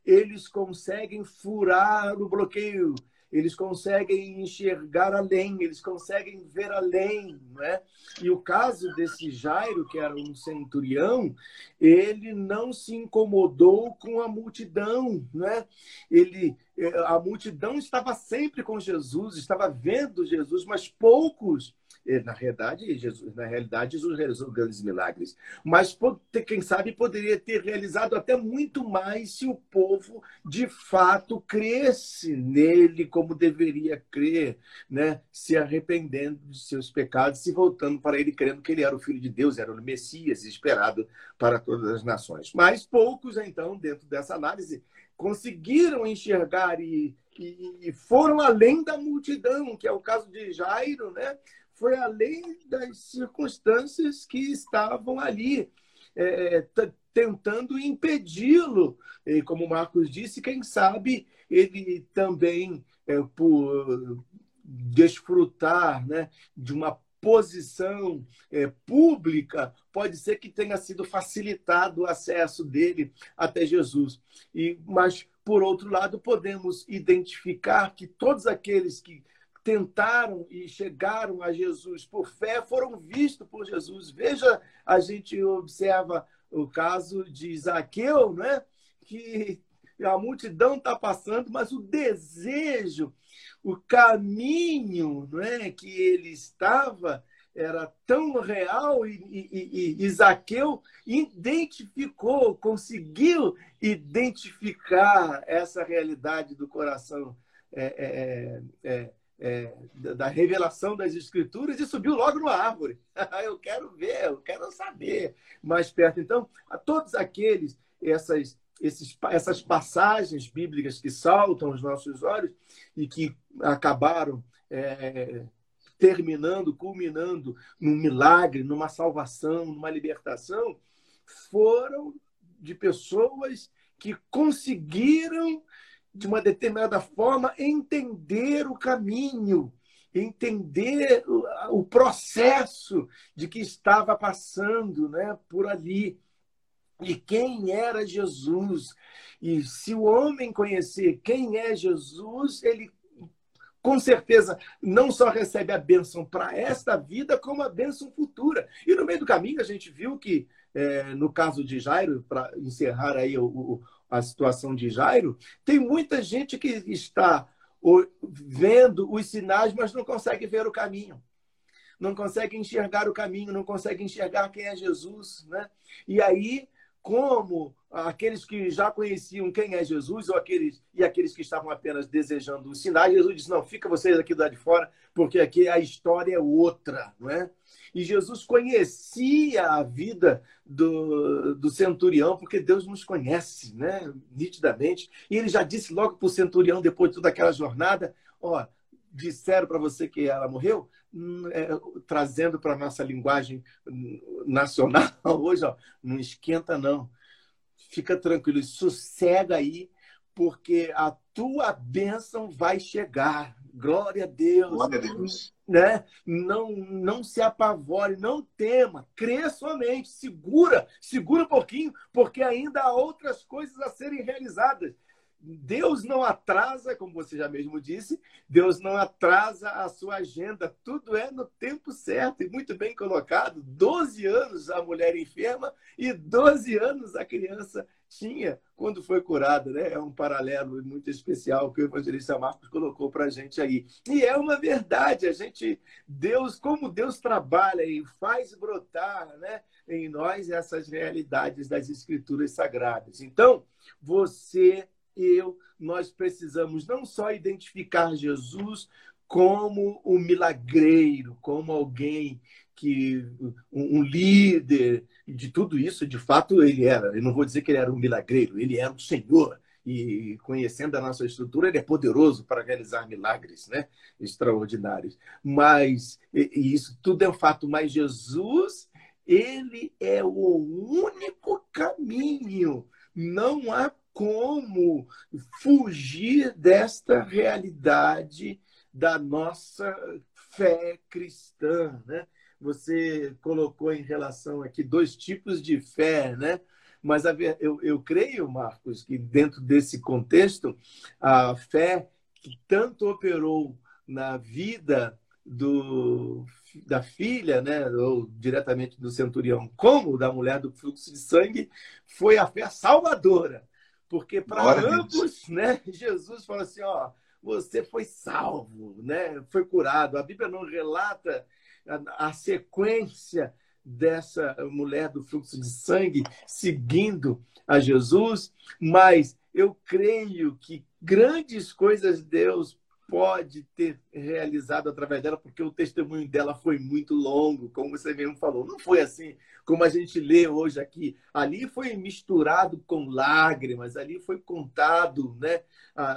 Speaker 1: eles conseguem furar o bloqueio, eles conseguem enxergar além, eles conseguem ver além, não é? E o caso desse Jairo, que era um centurião, ele não se incomodou com a multidão, não é? Ele a multidão estava sempre com Jesus, estava vendo Jesus, mas poucos Na realidade, Jesus, na realidade, Jesus realizou grandes milagres. Mas, quem sabe, poderia ter realizado até muito mais se o povo, de fato, cresce nele como deveria crer, né? se arrependendo de seus pecados, se voltando para ele, crendo que ele era o Filho de Deus, era o Messias esperado para todas as nações. Mas poucos, então, dentro dessa análise, conseguiram enxergar e, e, foram além da multidão, que é o caso de Jairo, né? Foi além das circunstâncias que estavam ali, é, tentando impedi-lo. E como Marcos disse, quem sabe ele também, é, por desfrutar né, de uma posição é, pública, pode ser que tenha sido facilitado o acesso dele até Jesus. E, mas, por outro lado, podemos identificar que todos aqueles que tentaram e chegaram a Jesus por fé foram vistos por Jesus. Veja, a gente observa o caso de Zaqueu, né? que a multidão está passando, mas o desejo o caminho não é, que ele estava era tão real e, e, e, e Zaqueu identificou, conseguiu identificar essa realidade do coração é, é, é, é da revelação das escrituras e subiu logo no árvore. eu quero ver, eu quero saber mais perto. Então, a todos aqueles, essas esses, essas passagens bíblicas que saltam aos nossos olhos e que acabaram é, terminando, culminando num milagre, numa salvação, numa libertação, foram de pessoas que conseguiram, de uma determinada forma, entender o caminho, entender o, processo de que estava passando né, por ali e quem era Jesus. E se o homem conhecer quem é Jesus, ele com certeza não só recebe a bênção para esta vida, como a bênção futura. E no meio do caminho a gente viu que, é, no caso de Jairo, para encerrar aí o, o, a situação de Jairo, tem muita gente que está vendo os sinais, mas não consegue ver o caminho não consegue enxergar o caminho, não consegue enxergar quem é Jesus, né? E aí como aqueles que já conheciam quem é Jesus ou aqueles e aqueles que estavam apenas desejando os sinais, Jesus disse: "Não, fica vocês aqui do lado de fora, porque aqui a história é outra", não é? E Jesus conhecia a vida do, do centurião, porque Deus nos conhece, né? Nitidamente. E ele já disse logo para o centurião, depois de toda aquela jornada: Ó, disseram para você que ela morreu? Hum, é, trazendo para a nossa linguagem nacional hoje, ó, não esquenta não. Fica tranquilo, sossega aí, porque a tua bênção vai chegar. Glória a Deus.
Speaker 3: Glória a Deus.
Speaker 1: Né? Não, não se apavore, não tema, crê somente, segura, segura um pouquinho, porque ainda há outras coisas a serem realizadas. Deus não atrasa, como você já mesmo disse, Deus não atrasa a sua agenda, tudo é no tempo certo e muito bem colocado. Doze anos a mulher enferma e 12 anos a criança tinha quando foi curada, né? É um paralelo muito especial que o evangelista Marcos colocou para a gente aí. E é uma verdade, a gente, Deus, como Deus trabalha e faz brotar, né? Em nós essas realidades das escrituras sagradas. Então, você eu, nós precisamos não só identificar Jesus como um milagreiro, como alguém que um líder de tudo isso, de fato ele era. Eu não vou dizer que ele era um milagreiro, ele era o Senhor. E conhecendo a nossa estrutura, ele é poderoso para realizar milagres, né? Extraordinários. Mas e isso tudo é um fato. Mas Jesus, ele é o único caminho. Não há como fugir desta realidade da nossa fé cristã, né? Você colocou em relação aqui dois tipos de fé, né? Mas a, eu, eu creio, Marcos, que dentro desse contexto, a fé que tanto operou na vida do, da filha, né, ou diretamente do centurião, como da mulher do fluxo de sangue, foi a fé salvadora. Porque para ambos, né, Jesus falou assim, ó, você foi salvo, né? Foi curado. A Bíblia não relata a, sequência dessa mulher do fluxo de sangue seguindo a Jesus, mas eu creio que grandes coisas Deus pode ter realizado através dela, porque o testemunho dela foi muito longo, como você mesmo falou. Não foi assim como a gente lê hoje aqui. Ali foi misturado com lágrimas, ali foi contado né,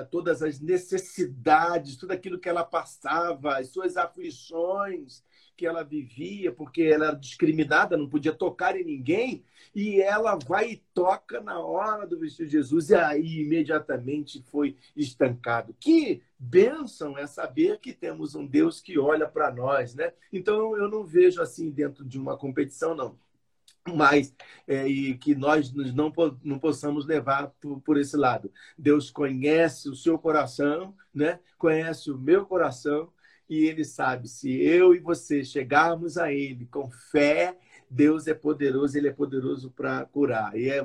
Speaker 1: todas as necessidades, tudo aquilo que ela passava, as suas aflições que ela vivia, porque ela era discriminada, não podia tocar em ninguém, e ela vai e toca na hora do vestido de Jesus, e aí imediatamente foi estancado. Que bênção é saber que temos um Deus que olha para nós, né? Então eu não vejo assim dentro de uma competição, não mas é, e que nós não, não possamos levar por, por, esse lado. Deus conhece o seu coração, né? conhece o meu coração, e ele sabe se eu e você chegarmos a ele com fé, Deus é poderoso, ele é poderoso para curar. E é,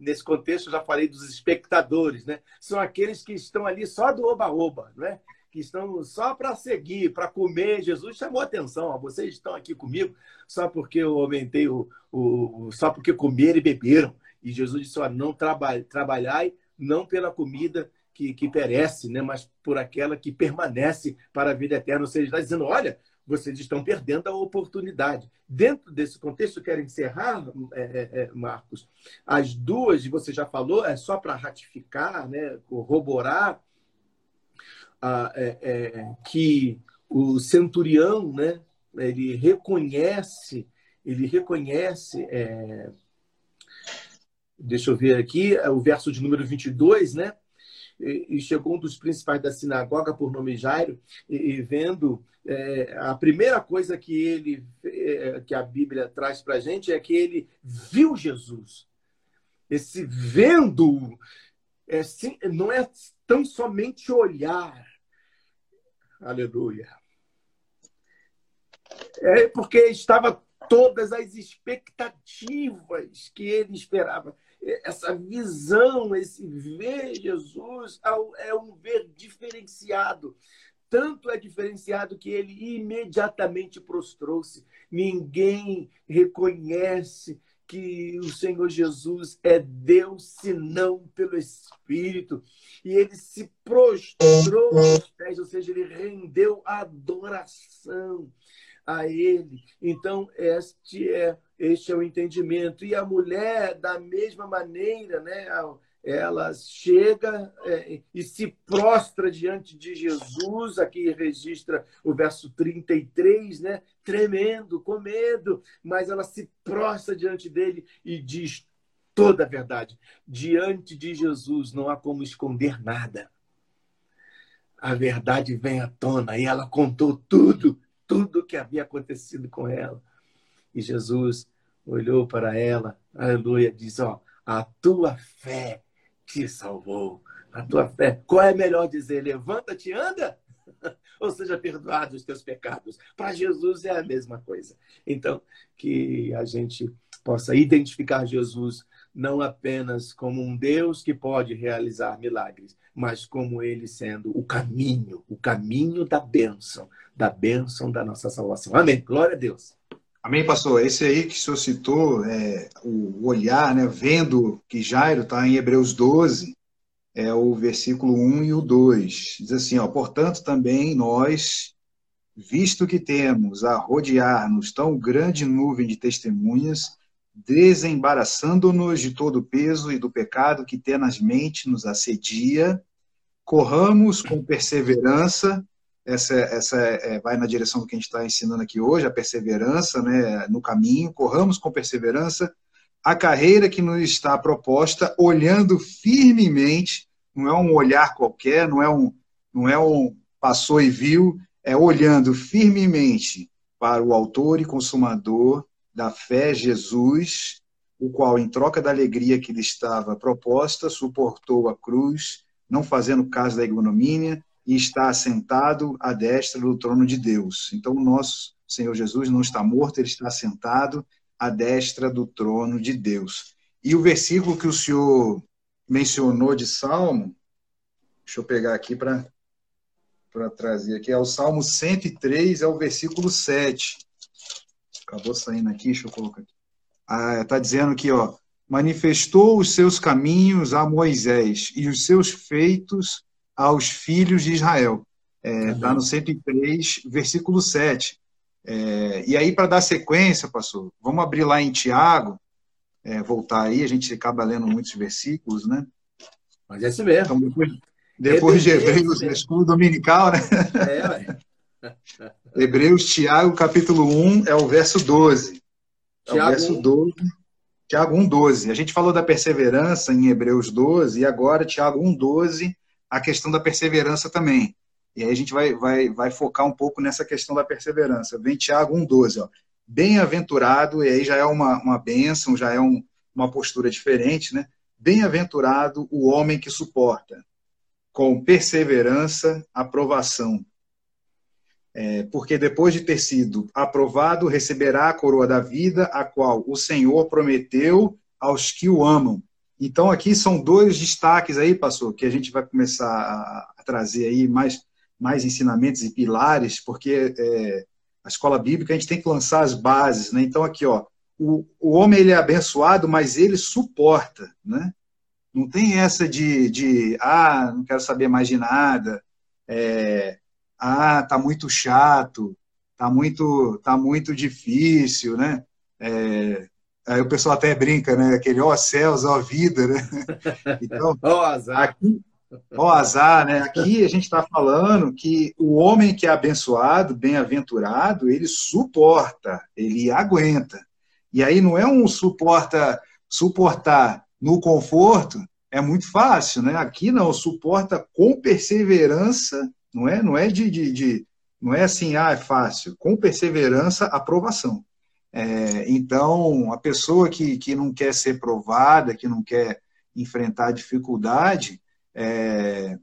Speaker 1: nesse contexto, eu já falei dos espectadores, né? São aqueles que estão ali só do oba-oba, né? que estão só para seguir, para comer. Jesus chamou atenção, ó, vocês estão aqui comigo só porque eu aumentei o, o só porque comeram e beberam. E Jesus disse: ó, não trabalhe, trabalhai não pela comida que, que perece, né? mas por aquela que permanece para a vida eterna. Ou seja, está dizendo: olha, vocês estão perdendo a oportunidade. Dentro desse contexto, quero encerrar, é, é, é, Marcos, as duas, você já falou, é só para ratificar, né, corroborar ah, é, que o centurião, né, ele reconhece, ele reconhece, é, deixa eu ver aqui, o verso de número 22, né, e chegou um dos principais da sinagoga, por nome Jairo, e, vendo é, a primeira coisa que ele é, que a Bíblia traz para a gente é que ele viu Jesus. Esse vendo é, sim, não é tão somente olhar. Aleluia. É porque estava todas as expectativas que ele esperava essa visão, esse ver Jesus é um ver diferenciado. Tanto é diferenciado que ele imediatamente prostrou-se. Ninguém reconhece que o Senhor Jesus é Deus, senão pelo Espírito. E ele se prostrou aos pés, ou seja, ele rendeu adoração a ele. Então, este é, este é o entendimento. E a mulher, da mesma maneira, né, ela chega é, e se prostra diante de Jesus, aqui registra o verso 33, né, tremendo, com medo, mas ela se prostra diante dele e diz toda a verdade. Diante de Jesus não há como esconder nada. A verdade vem à tona e ela contou tudo tudo o que havia acontecido com ela. E Jesus olhou para ela, aleluia, diz: Ó, a tua fé te salvou. A tua fé. Qual é melhor dizer? Levanta-te, anda? Ou seja, perdoados os teus pecados. Para Jesus é a mesma coisa. Então, que a gente possa identificar Jesus não apenas como um Deus que pode realizar milagres, mas como ele sendo o caminho, o caminho da bênção, da bênção da nossa salvação. Amém. Glória a Deus.
Speaker 3: Amém, pastor. Esse aí que o senhor citou, é, o olhar, né, vendo que Jairo está em Hebreus 12, é o versículo 1 e o 2. Diz assim, ó, portanto também nós, visto que temos a rodear-nos tão grande nuvem de testemunhas, desembaraçando-nos de todo o peso e do pecado que tenazmente nos assedia, corramos com perseverança, essa, essa é, vai na direção do que a gente está ensinando aqui hoje, a perseverança né, no caminho, corramos com perseverança. A carreira que nos está proposta, olhando firmemente, não é um olhar qualquer, não é um, não é um passou e viu, é olhando firmemente para o autor e consumador da fé, Jesus, o qual, em troca da alegria que lhe estava proposta, suportou a cruz, não fazendo caso da ignomínia, e está assentado à destra do trono de Deus. Então, o nosso Senhor Jesus não está morto, ele está assentado à destra do trono de Deus. E o versículo que o senhor mencionou de Salmo, deixa eu pegar aqui para trazer aqui, é o Salmo 103, é o versículo 7. acabou saindo aqui, deixa eu colocar aqui. Ah, tá dizendo aqui, ó, manifestou os seus caminhos a Moisés e os seus feitos aos filhos de Israel. Está é, tá no 103, versículo 7. É, e aí, para dar sequência, pastor, vamos abrir lá em Tiago, é, voltar aí, a gente acaba lendo muitos versículos, né?
Speaker 1: Mas é isso mesmo.
Speaker 3: Então, depois, depois de Hebreus, é, escola dominical, né? É, Hebreus, Tiago, capítulo 1, é o verso 12. É Tiago o verso 12. Tiago 1, 12. A gente falou da perseverança em Hebreus 12, e agora, Tiago 1, 12, a questão da perseverança também. E aí a gente vai, vai, vai focar um pouco nessa questão da perseverança. Vem Tiago 1, 12. Bem-aventurado, e aí já é uma, uma bênção, já é um, uma postura diferente, né? Bem-aventurado o homem que suporta, com perseverança, aprovação. É, porque depois de ter sido aprovado, receberá a coroa da vida, a qual o Senhor prometeu aos que o amam. Então, aqui são dois destaques aí, pastor, que a gente vai começar a, trazer aí mais, mais ensinamentos e pilares, porque é, a escola bíblica a gente tem que lançar as bases, né? Então, aqui, ó, o, o homem ele é abençoado, mas ele suporta, né? Não tem essa de, de ah, não quero saber mais de nada, é, ah, tá muito chato, tá muito, tá muito difícil, né? É, aí o pessoal até brinca, né? Aquele ó céus, ó vida, né? Então,
Speaker 1: ó azar.
Speaker 3: Aqui, ó azar, né? Aqui a gente está falando que o homem que é abençoado, bem-aventurado, ele suporta, ele aguenta. E aí não é um suporta, suportar no conforto, é muito fácil, né? Aqui não, suporta com perseverança não é, não é de, de, de não é assim, ah, é fácil. Com perseverança, aprovação. É, então, a pessoa que, que não quer ser provada, que não quer enfrentar dificuldade, é,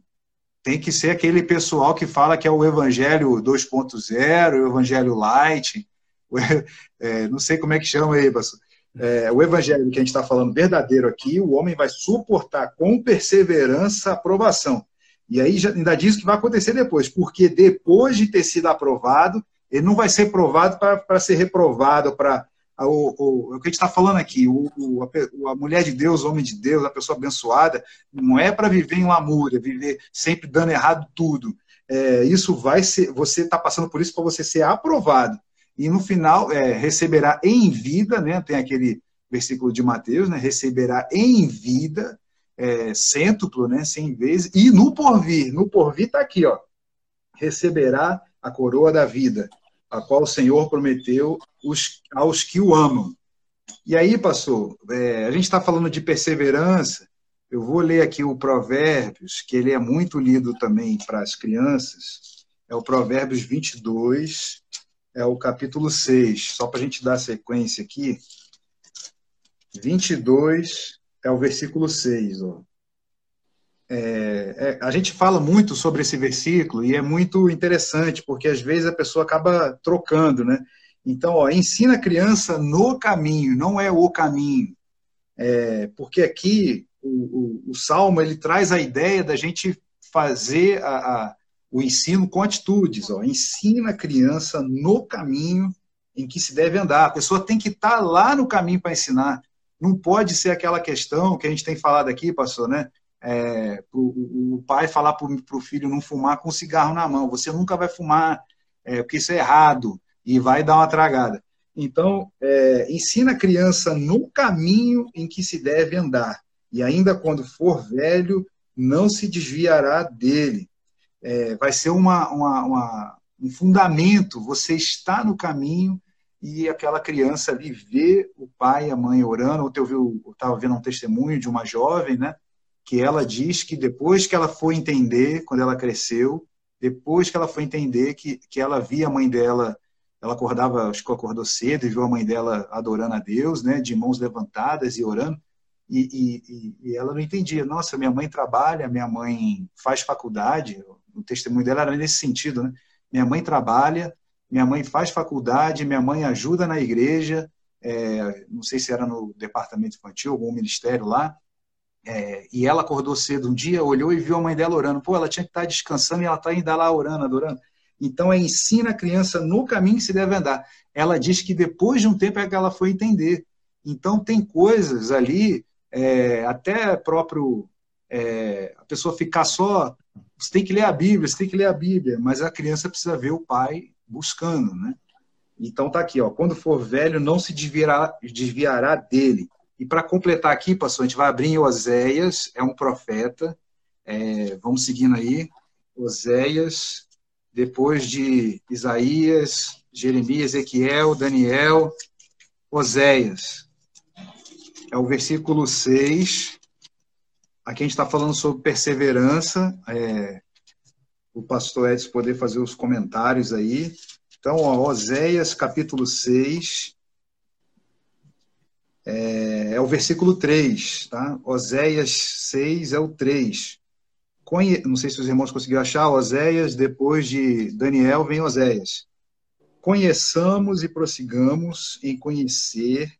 Speaker 3: tem que ser aquele pessoal que fala que é o evangelho 2.0, o evangelho light, é, não sei como é que chama aí, pastor. É, o evangelho que a gente está falando verdadeiro aqui, o homem vai suportar com perseverança a aprovação. E aí já, ainda diz o que vai acontecer depois, porque depois de ter sido aprovado, ele não vai ser provado para ser reprovado, para o, o, o, que a gente está falando aqui, o, o, a, a, mulher de Deus, o homem de Deus, a pessoa abençoada, não é para viver em lamúria, viver sempre dando errado tudo. É, isso vai ser, você está passando por isso para você ser aprovado. E no final, é, receberá em vida, né? Tem aquele versículo de Mateus, né? Receberá em vida é, cêntuplo, né, cem vezes, e no porvir, no porvir está aqui, ó, receberá a coroa da vida, a qual o Senhor prometeu os, aos que o amam. E aí, pastor, é, a gente está falando de perseverança, eu vou ler aqui o Provérbios, que ele é muito lido também para as crianças, é o Provérbios 22, é o capítulo 6, só para a gente dar sequência aqui, 22, é o versículo 6. Ó. É, é, a gente fala muito sobre esse versículo e é muito interessante, porque às vezes a pessoa acaba trocando, né? Então, ó, ensina a criança no caminho, não é o caminho. É, porque aqui o, o, o, Salmo ele traz a ideia da gente fazer a, a, o ensino com atitudes. Ó. Ensina a criança no caminho em que se deve andar. A pessoa tem que estar tá lá no caminho para ensinar. Não pode ser aquela questão que a gente tem falado aqui, pastor, né? É, o, o, pai falar para o filho não fumar com cigarro na mão. Você nunca vai fumar, é, porque isso é errado, e vai dar uma tragada. Então, é, ensina a criança no caminho em que se deve andar, e ainda quando for velho, não se desviará dele. É, vai ser uma, uma, uma, um fundamento, você está no caminho e aquela criança ali vê o pai e a mãe orando. Ontem eu estava vendo um testemunho de uma jovem, né? Que ela diz que depois que ela foi entender, quando ela cresceu, depois que ela foi entender que, que ela via a mãe dela, ela acordava, acho que acordou cedo e viu a mãe dela adorando a Deus, né? De mãos levantadas e orando. E, e, e ela não entendia. Nossa, minha mãe trabalha, minha mãe faz faculdade. O testemunho dela era nesse sentido, né? Minha mãe trabalha, minha mãe faz faculdade, minha mãe ajuda na igreja, é, não sei se era no departamento infantil, algum ministério lá, é, e ela acordou cedo um dia, olhou e viu a mãe dela orando. Pô, ela tinha que estar descansando e ela está ainda lá orando, adorando. Então, é ensina a criança no caminho que se deve andar. Ela diz que depois de um tempo é que ela foi entender. Então, tem coisas ali, é, até próprio é, a pessoa ficar só. Você tem que ler a Bíblia, você tem que ler a Bíblia, mas a criança precisa ver o pai buscando, né? Então tá aqui, ó. Quando for velho, não se desviará, desviará dele. E para completar aqui, pastor, a gente vai abrir em Oséias, é um profeta. É, vamos seguindo aí. Oséias, depois de Isaías, Jeremias, Ezequiel, Daniel, Oséias. É o versículo 6. Aqui a gente está falando sobre perseverança. É, o pastor Edson poder fazer os comentários aí. Então, ó, Oséias capítulo 6, é, é, o versículo 3, tá? Oséias 6 é o 3. Conhe... Não sei se os irmãos conseguiram achar, Oséias, depois de Daniel vem Oséias. Conheçamos e prossigamos em conhecer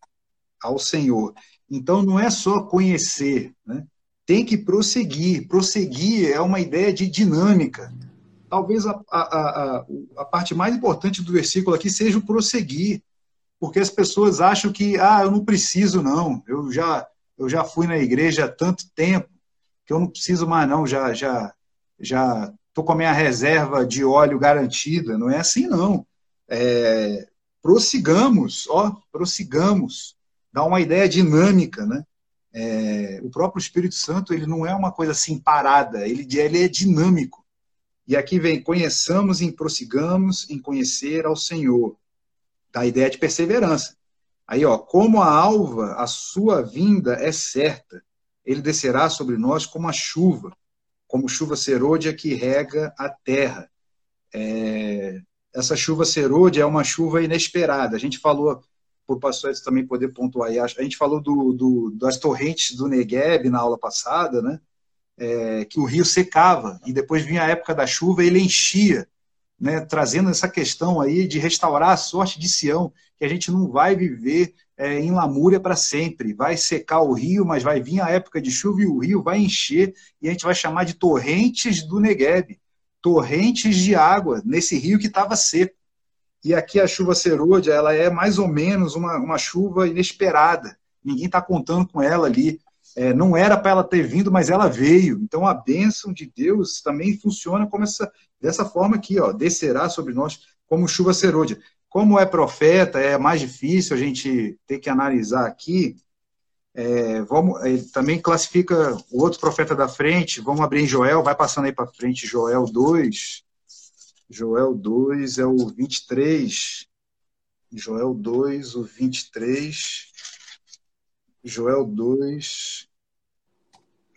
Speaker 3: ao Senhor. Então, não é só conhecer, né? tem que prosseguir. Prosseguir é uma ideia de dinâmica talvez a, a, a, a, parte mais importante do versículo aqui seja o prosseguir, porque as pessoas acham que, ah, eu não preciso não, eu já, eu já fui na igreja há tanto tempo que eu não preciso mais não, já já já tô com a minha reserva de óleo garantida, não é assim não. É, prossigamos, ó, prossigamos, dá uma ideia dinâmica, né? É, o próprio Espírito Santo ele não é uma coisa assim parada, ele, ele é dinâmico. E aqui vem, conheçamos e prossigamos em conhecer ao Senhor. Da ideia de perseverança. Aí, ó, como a alva, a sua vinda é certa. Ele descerá sobre nós como a chuva, como chuva serôdia que rega a terra. É, essa chuva serôdia é uma chuva inesperada. A gente falou, por pastor também poder pontuar a gente falou do, do, das torrentes do Negueb na aula passada, né? É, que o rio secava e depois vinha a época da chuva e ele enchia, né, trazendo essa questão aí de restaurar a sorte de Sião, que a gente não vai viver é, em lamúria para sempre. Vai secar o rio, mas vai vir a época de chuva e o rio vai encher e a gente vai chamar de torrentes do Negueb, torrentes de água nesse rio que estava seco. E aqui a chuva serôdia, ela é mais ou menos uma, uma chuva inesperada. Ninguém está contando com ela ali. É, não era para ela ter vindo, mas ela veio. Então a bênção de Deus também funciona como essa, dessa forma aqui, ó, descerá sobre nós como chuva serôdia. Como é profeta, é mais difícil a gente ter que analisar aqui. É, vamos, ele também classifica o outro profeta da frente. Vamos abrir em Joel, vai passando aí para frente, Joel 2. Joel 2 é o 23. Joel 2, o 23. Joel 2.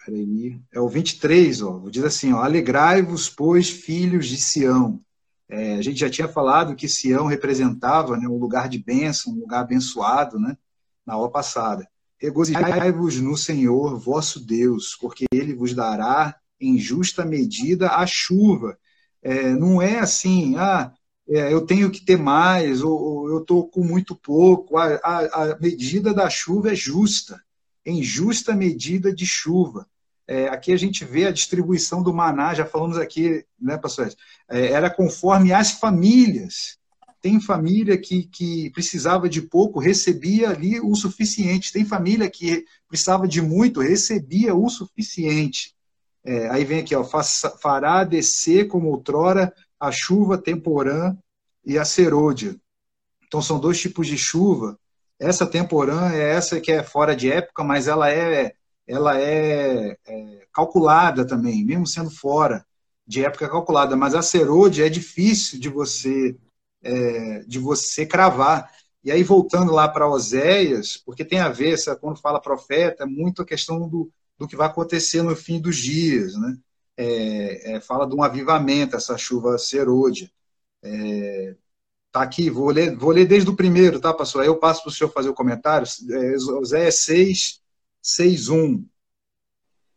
Speaker 3: Peraí. É o 23, ó. Diz assim: ó, Alegrai-vos, pois, filhos de Sião. É, a gente já tinha falado que Sião representava né, um lugar de bênção, um lugar abençoado, né? Na aula passada. Regozijai-vos no Senhor, vosso Deus, porque ele vos dará em justa medida a chuva. É, não é assim, ah, é, eu tenho que ter mais, ou, ou eu estou com muito pouco. A, a, a, medida da chuva é justa, em justa medida de chuva. É, aqui a gente vê a distribuição do maná, já falamos aqui, né, pastor? É, era conforme as famílias. Tem família que, que precisava de pouco, recebia ali o suficiente. Tem família que precisava de muito, recebia o suficiente. É, aí vem aqui, ó, fará descer como outrora a chuva temporã e a serôdia. Então são dois tipos de chuva. Essa temporã é essa que é fora de época, mas ela é ela é, é calculada também, mesmo sendo fora de época calculada. Mas a serôdia é difícil de você é, de você cravar. E aí voltando lá para Oséias, porque tem a ver, quando fala profeta, é muito a questão do, do que vai acontecer no fim dos dias, né? É, é, fala de um avivamento, essa chuva serôdia. É, tá aqui, vou ler, vou ler desde o primeiro, tá, pastor? Aí eu passo para o senhor fazer o comentário. É, 6, 6, 1.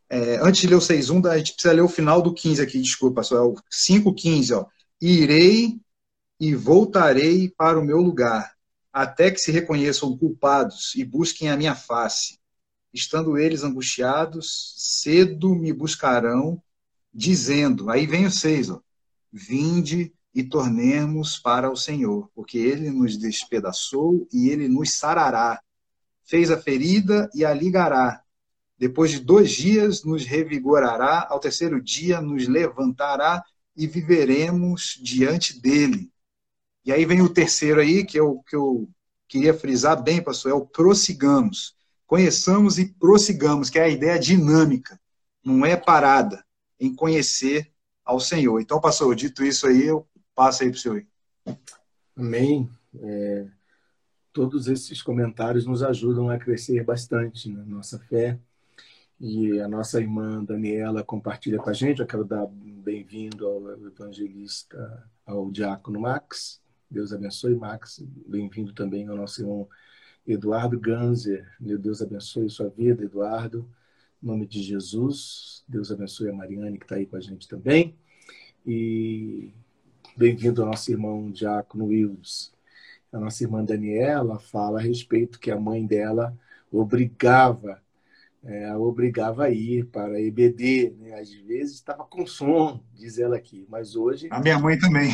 Speaker 3: É, antes de ler o 6, 1, a gente precisa ler o final do 15 aqui, desculpa, pastor. É o 5, 15, ó. Irei e voltarei para o meu lugar, até que se reconheçam culpados e busquem a minha face. Estando eles angustiados, cedo me buscarão, dizendo, aí vem o 6, ó, vinde, e tornemos para o Senhor, porque ele nos despedaçou e ele nos sarará. Fez a ferida e a ligará. Depois de dois dias nos revigorará, ao terceiro dia nos levantará e viveremos diante dele. E aí vem o terceiro aí, que eu, que eu queria frisar bem, pastor, é o prossigamos. Conheçamos e prossigamos, que é a ideia dinâmica, não é parada, em conhecer ao Senhor. Então, pastor, dito isso aí, eu passo aí para o senhor.
Speaker 1: Amém. É, todos esses comentários nos ajudam a crescer bastante na nossa fé. E a nossa irmã Daniela compartilha com a gente. Eu quero dar bem-vindo ao evangelista, ao diácono Max. Deus abençoe, Max. Bem-vindo também ao nosso irmão Eduardo Ganzer. Meu Deus abençoe sua vida, Eduardo. Em nome de Jesus. Deus abençoe a Mariane, que está aí com a gente também. E bem-vindo ao nosso irmão Diácono Wills. A nossa irmã Daniela fala a respeito que a mãe dela obrigava, é, obrigava a ir para a EBD. Né? Às vezes estava com sono, diz ela aqui, mas hoje.
Speaker 3: A minha mãe também.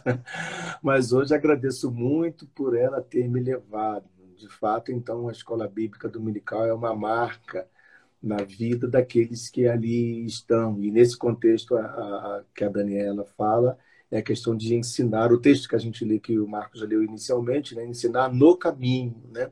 Speaker 1: mas hoje agradeço muito por ela ter me levado. De fato, então, a escola bíblica dominical é uma marca na vida daqueles que ali estão. E nesse contexto a, a, que a Daniela fala, é a questão de ensinar, o texto que a gente lê, que o Marcos já leu inicialmente, né? ensinar no caminho. Né?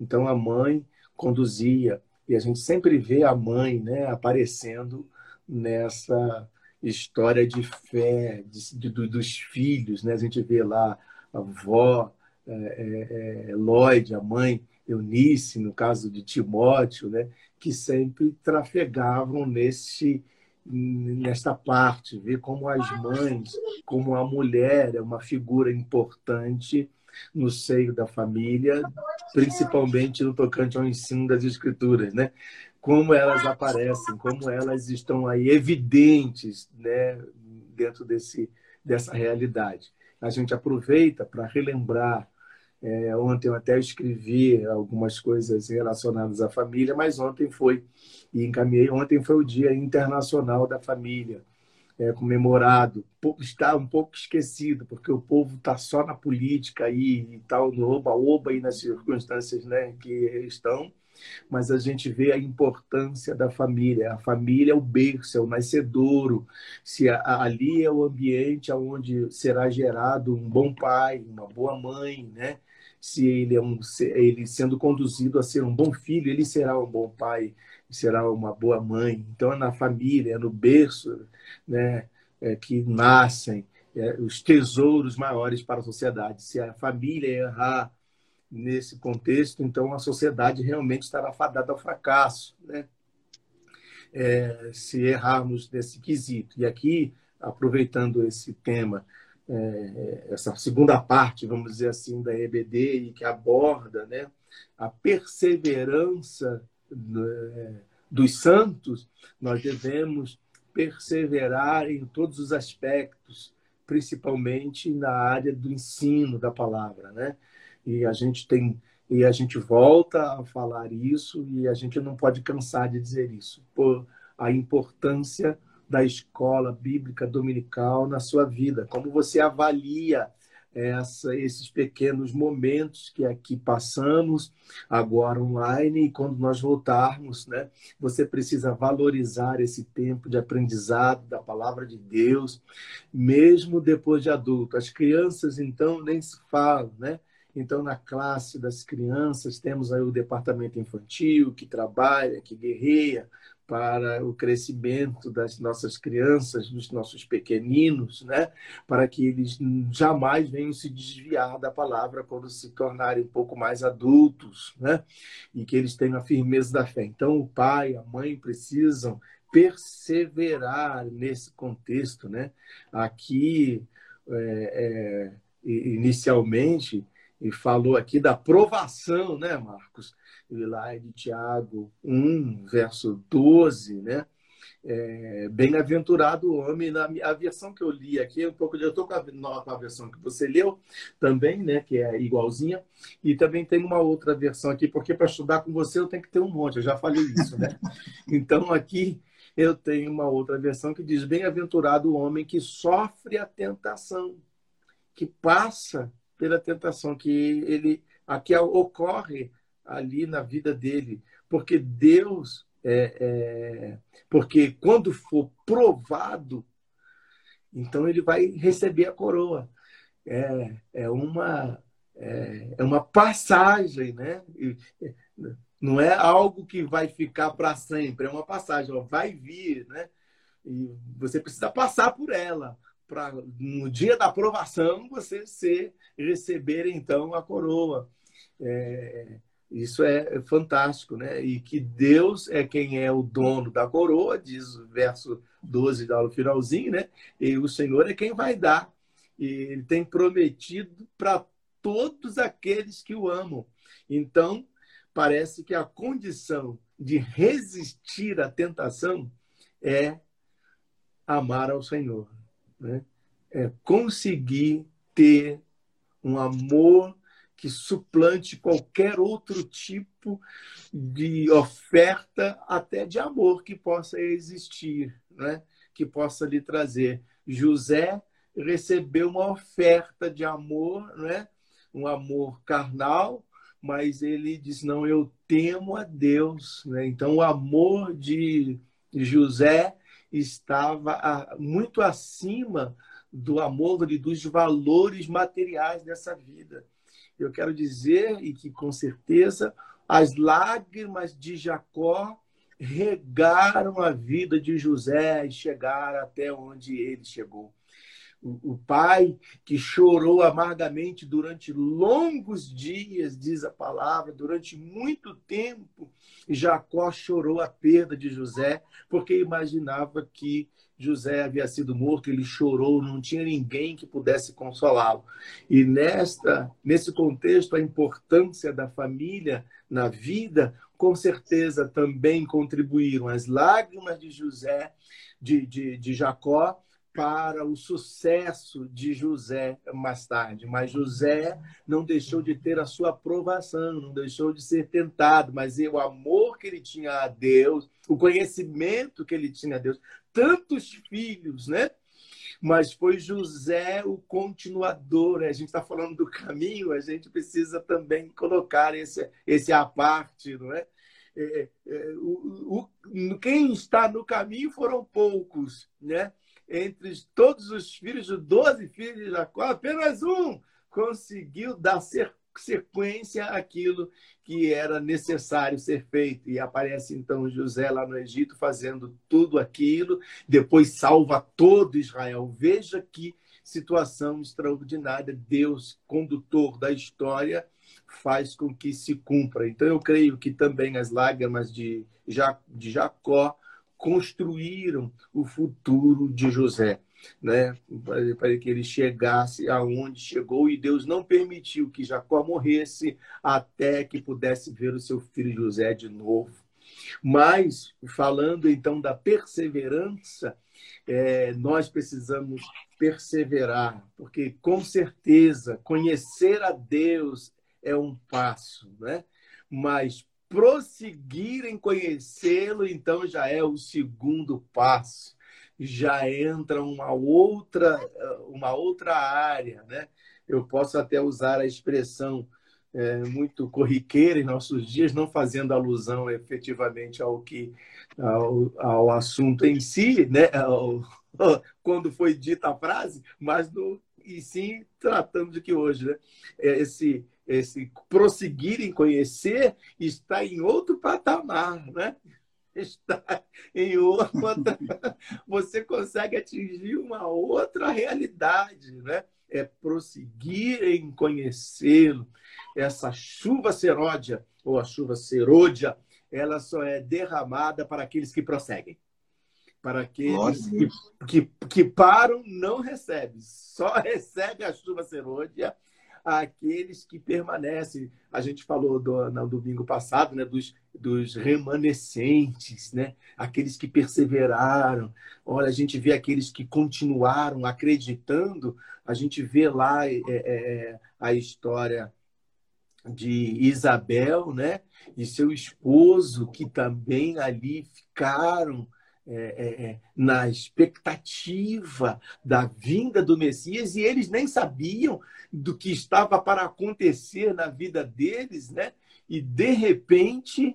Speaker 1: Então a mãe conduzia, e a gente sempre vê a mãe né, aparecendo nessa história de fé de, de, dos filhos. Né? A gente vê lá a avó, é, é, é, Lloyd, a mãe Eunice, no caso de Timóteo, né? que sempre trafegavam nesse nesta parte, ver como as mães, como a mulher é uma figura importante no seio da família, principalmente no tocante ao ensino das escrituras, né? Como elas aparecem, como elas estão aí evidentes, né, dentro desse dessa realidade. A gente aproveita para relembrar é, ontem eu até escrevi algumas coisas relacionadas à família, mas ontem foi, e encaminhei, ontem foi o Dia Internacional da Família, é, comemorado. Está um pouco esquecido, porque o povo está só na política aí, e tal, no oba-oba e nas circunstâncias né, que estão, mas a gente vê a importância da família. A família é o berço, é o nascedouro. Se ali é o ambiente onde será gerado um bom pai, uma boa mãe, né? Se ele é um ele sendo conduzido a ser um bom filho, ele será um bom pai, será uma boa mãe. Então é na família, é no berço, né, é, que nascem é, os tesouros maiores para a sociedade. Se a família errar nesse contexto, então a sociedade realmente estará fadada ao fracasso, né? É, se errarmos nesse quesito. E aqui, aproveitando esse tema é, essa segunda parte, vamos dizer assim, da EBD e que aborda né, a perseverança né, dos santos, nós devemos perseverar em todos os aspectos, principalmente na área do ensino da palavra, né? E a gente tem e a gente volta a falar isso e a gente não pode cansar de dizer isso por a importância da escola bíblica dominical na sua vida? Como você avalia essa, esses pequenos momentos que aqui passamos, agora online, e quando nós voltarmos, né, você precisa valorizar esse tempo de aprendizado da palavra de Deus, mesmo depois de adulto. As crianças, então, nem se falam, né? Então, na classe das crianças, temos aí o departamento infantil, que trabalha, que guerreia para o crescimento das nossas crianças, dos nossos pequeninos, né? para que eles jamais venham se desviar da palavra quando se tornarem um pouco mais adultos, né? e que eles tenham a firmeza da fé. Então, o pai, a mãe precisam perseverar nesse contexto. Né? Aqui, é, é, inicialmente, e falou aqui da provação, né, Marcos? lá de Tiago 1, verso 12, né? É, Bem-aventurado o homem, na a versão que eu li aqui, um pouco eu estou com, com, a versão que você leu também, né, que é igualzinha, e também tem uma outra versão aqui, porque para estudar com você eu tenho que ter um monte, eu já falei isso, né? Então aqui eu tenho uma outra versão que diz: Bem-aventurado o homem que sofre a tentação, que passa pela tentação, que ele aqui ocorre ali na vida dele, porque Deus é, é, porque quando for provado, então ele vai receber a coroa. É, é uma é, é uma passagem, né? Não é algo que vai ficar para sempre, é uma passagem, ela vai vir, né? E você precisa passar por ela para no dia da aprovação você ser receber então a coroa. É, isso é fantástico, né? E que Deus é quem é o dono da coroa, diz o verso 12 dá no finalzinho, né? E o Senhor é quem vai dar. E ele tem prometido para todos aqueles que o amam. Então, parece que a condição de resistir à tentação é amar ao Senhor, né? É conseguir ter um amor que suplante qualquer outro tipo de oferta, até de amor que possa existir, né? que possa lhe trazer. José recebeu uma oferta de amor, né? um amor carnal, mas ele diz: Não, eu temo a Deus. Né? Então, o amor de José estava muito acima do amor e dos valores materiais dessa vida eu quero dizer, e que com certeza as lágrimas de Jacó regaram a vida de José e chegaram até onde ele chegou. O, pai que chorou amargamente durante longos dias, diz a palavra, durante muito tempo, Jacó chorou a perda de José, porque imaginava que José havia sido morto, ele chorou, não tinha ninguém que pudesse consolá-lo. E nesta, nesse contexto, a importância da família na vida, com certeza também contribuíram as lágrimas de José, de, de, de Jacó, para o sucesso de José mais tarde. Mas José não deixou de ter a sua aprovação, não deixou de ser tentado, mas o amor que ele tinha a Deus, o conhecimento que ele tinha a Deus, tantos filhos, né? Mas foi José o continuador. A gente está falando do caminho, a gente precisa também colocar esse, esse à parte, não é? é, é o, o, quem está no caminho foram poucos, né? Entre todos os filhos, de 12 filhos de Jacó, apenas um conseguiu dar sequência àquilo que era necessário ser feito. E aparece então José lá no Egito fazendo tudo aquilo, depois salva todo Israel. Veja que situação extraordinária. Deus, condutor da história, faz com que se cumpra. Então eu creio que também as lágrimas de Jacó construíram o futuro de José, né? para que ele chegasse aonde chegou e Deus não permitiu que Jacó morresse até que pudesse ver o seu filho José de novo. Mas, falando então da perseverança, é, nós precisamos perseverar, porque com certeza conhecer a Deus é um passo, né? mas prosseguir em conhecê-lo, então já é o segundo passo. Já entra uma outra, uma outra área, né? Eu posso até usar a expressão é, muito corriqueira em nossos dias, não fazendo alusão efetivamente ao que ao, ao assunto em si, né? Ao, quando foi dita a frase, mas no, e sim tratando de que hoje, né? É esse esse prosseguir em conhecer está em outro patamar, né? Está em outra. Você consegue atingir uma outra realidade, né? É prosseguir em conhecê-lo. Essa chuva seródia, ou a chuva serôdia, ela só é derramada para aqueles que prosseguem. Para aqueles que, que, que param, não recebe. Só recebe a chuva serôdia àqueles que permanecem. A gente falou do, no domingo passado né, dos, dos remanescentes, né? aqueles que perseveraram. Olha, a gente vê aqueles que continuaram acreditando. A gente vê lá é, é, é a história de Isabel né? e seu esposo, que também ali ficaram é, é, é, na expectativa da vinda do Messias e eles nem sabiam do que estava para acontecer na vida deles, né? E de repente,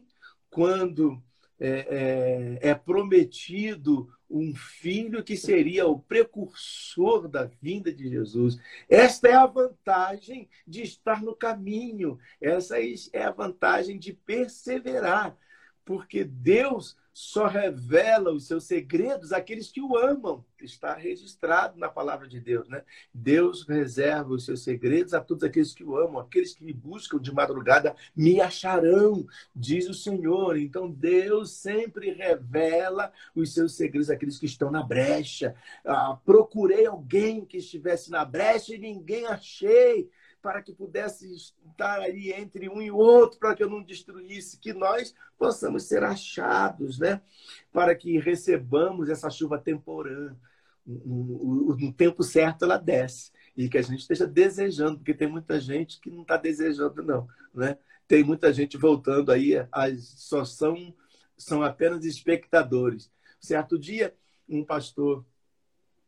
Speaker 1: quando é, é, é prometido um filho que seria o precursor da vinda de Jesus. Esta é a vantagem de estar no caminho, essa é a vantagem de perseverar, porque Deus só revela os seus segredos àqueles que o amam. Está registrado na palavra de Deus, né? Deus reserva os seus segredos a todos aqueles que o amam, aqueles que me buscam de madrugada me acharão, diz o Senhor. Então Deus sempre revela os seus segredos àqueles que estão na brecha. Ah, procurei alguém que estivesse na brecha e ninguém achei para que pudesse estar ali entre um e outro, para que eu não destruísse, que nós possamos ser achados, né? Para que recebamos essa chuva temporã. No, tempo certo ela desce. E que a gente esteja desejando, porque tem muita gente que não está desejando, não. Né? Tem muita gente voltando aí, as, só são, são apenas espectadores. Certo dia, um pastor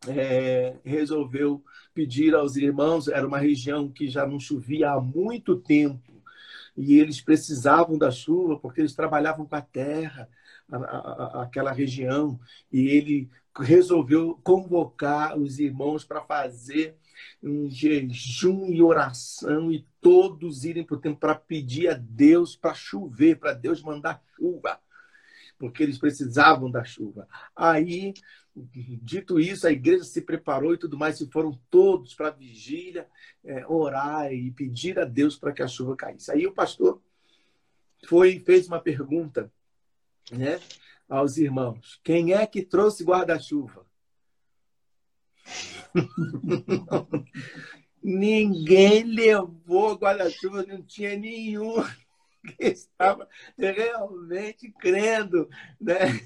Speaker 1: é, resolveu pedir aos irmãos, era uma região que já não chovia há muito tempo, e eles precisavam da chuva porque eles trabalhavam com a terra, a, a, aquela região, e ele resolveu convocar os irmãos para fazer um jejum e oração e todos irem para o tempo para pedir a Deus para chover, para Deus mandar chuva, porque eles precisavam da chuva. Aí Dito isso, a igreja se preparou e tudo mais, e foram todos para a vigília, é, orar e pedir a Deus para que a chuva caísse. Aí o pastor foi fez uma pergunta né, aos irmãos: quem é que trouxe guarda-chuva? Ninguém levou guarda-chuva, não tinha nenhum que estava realmente crendo, né?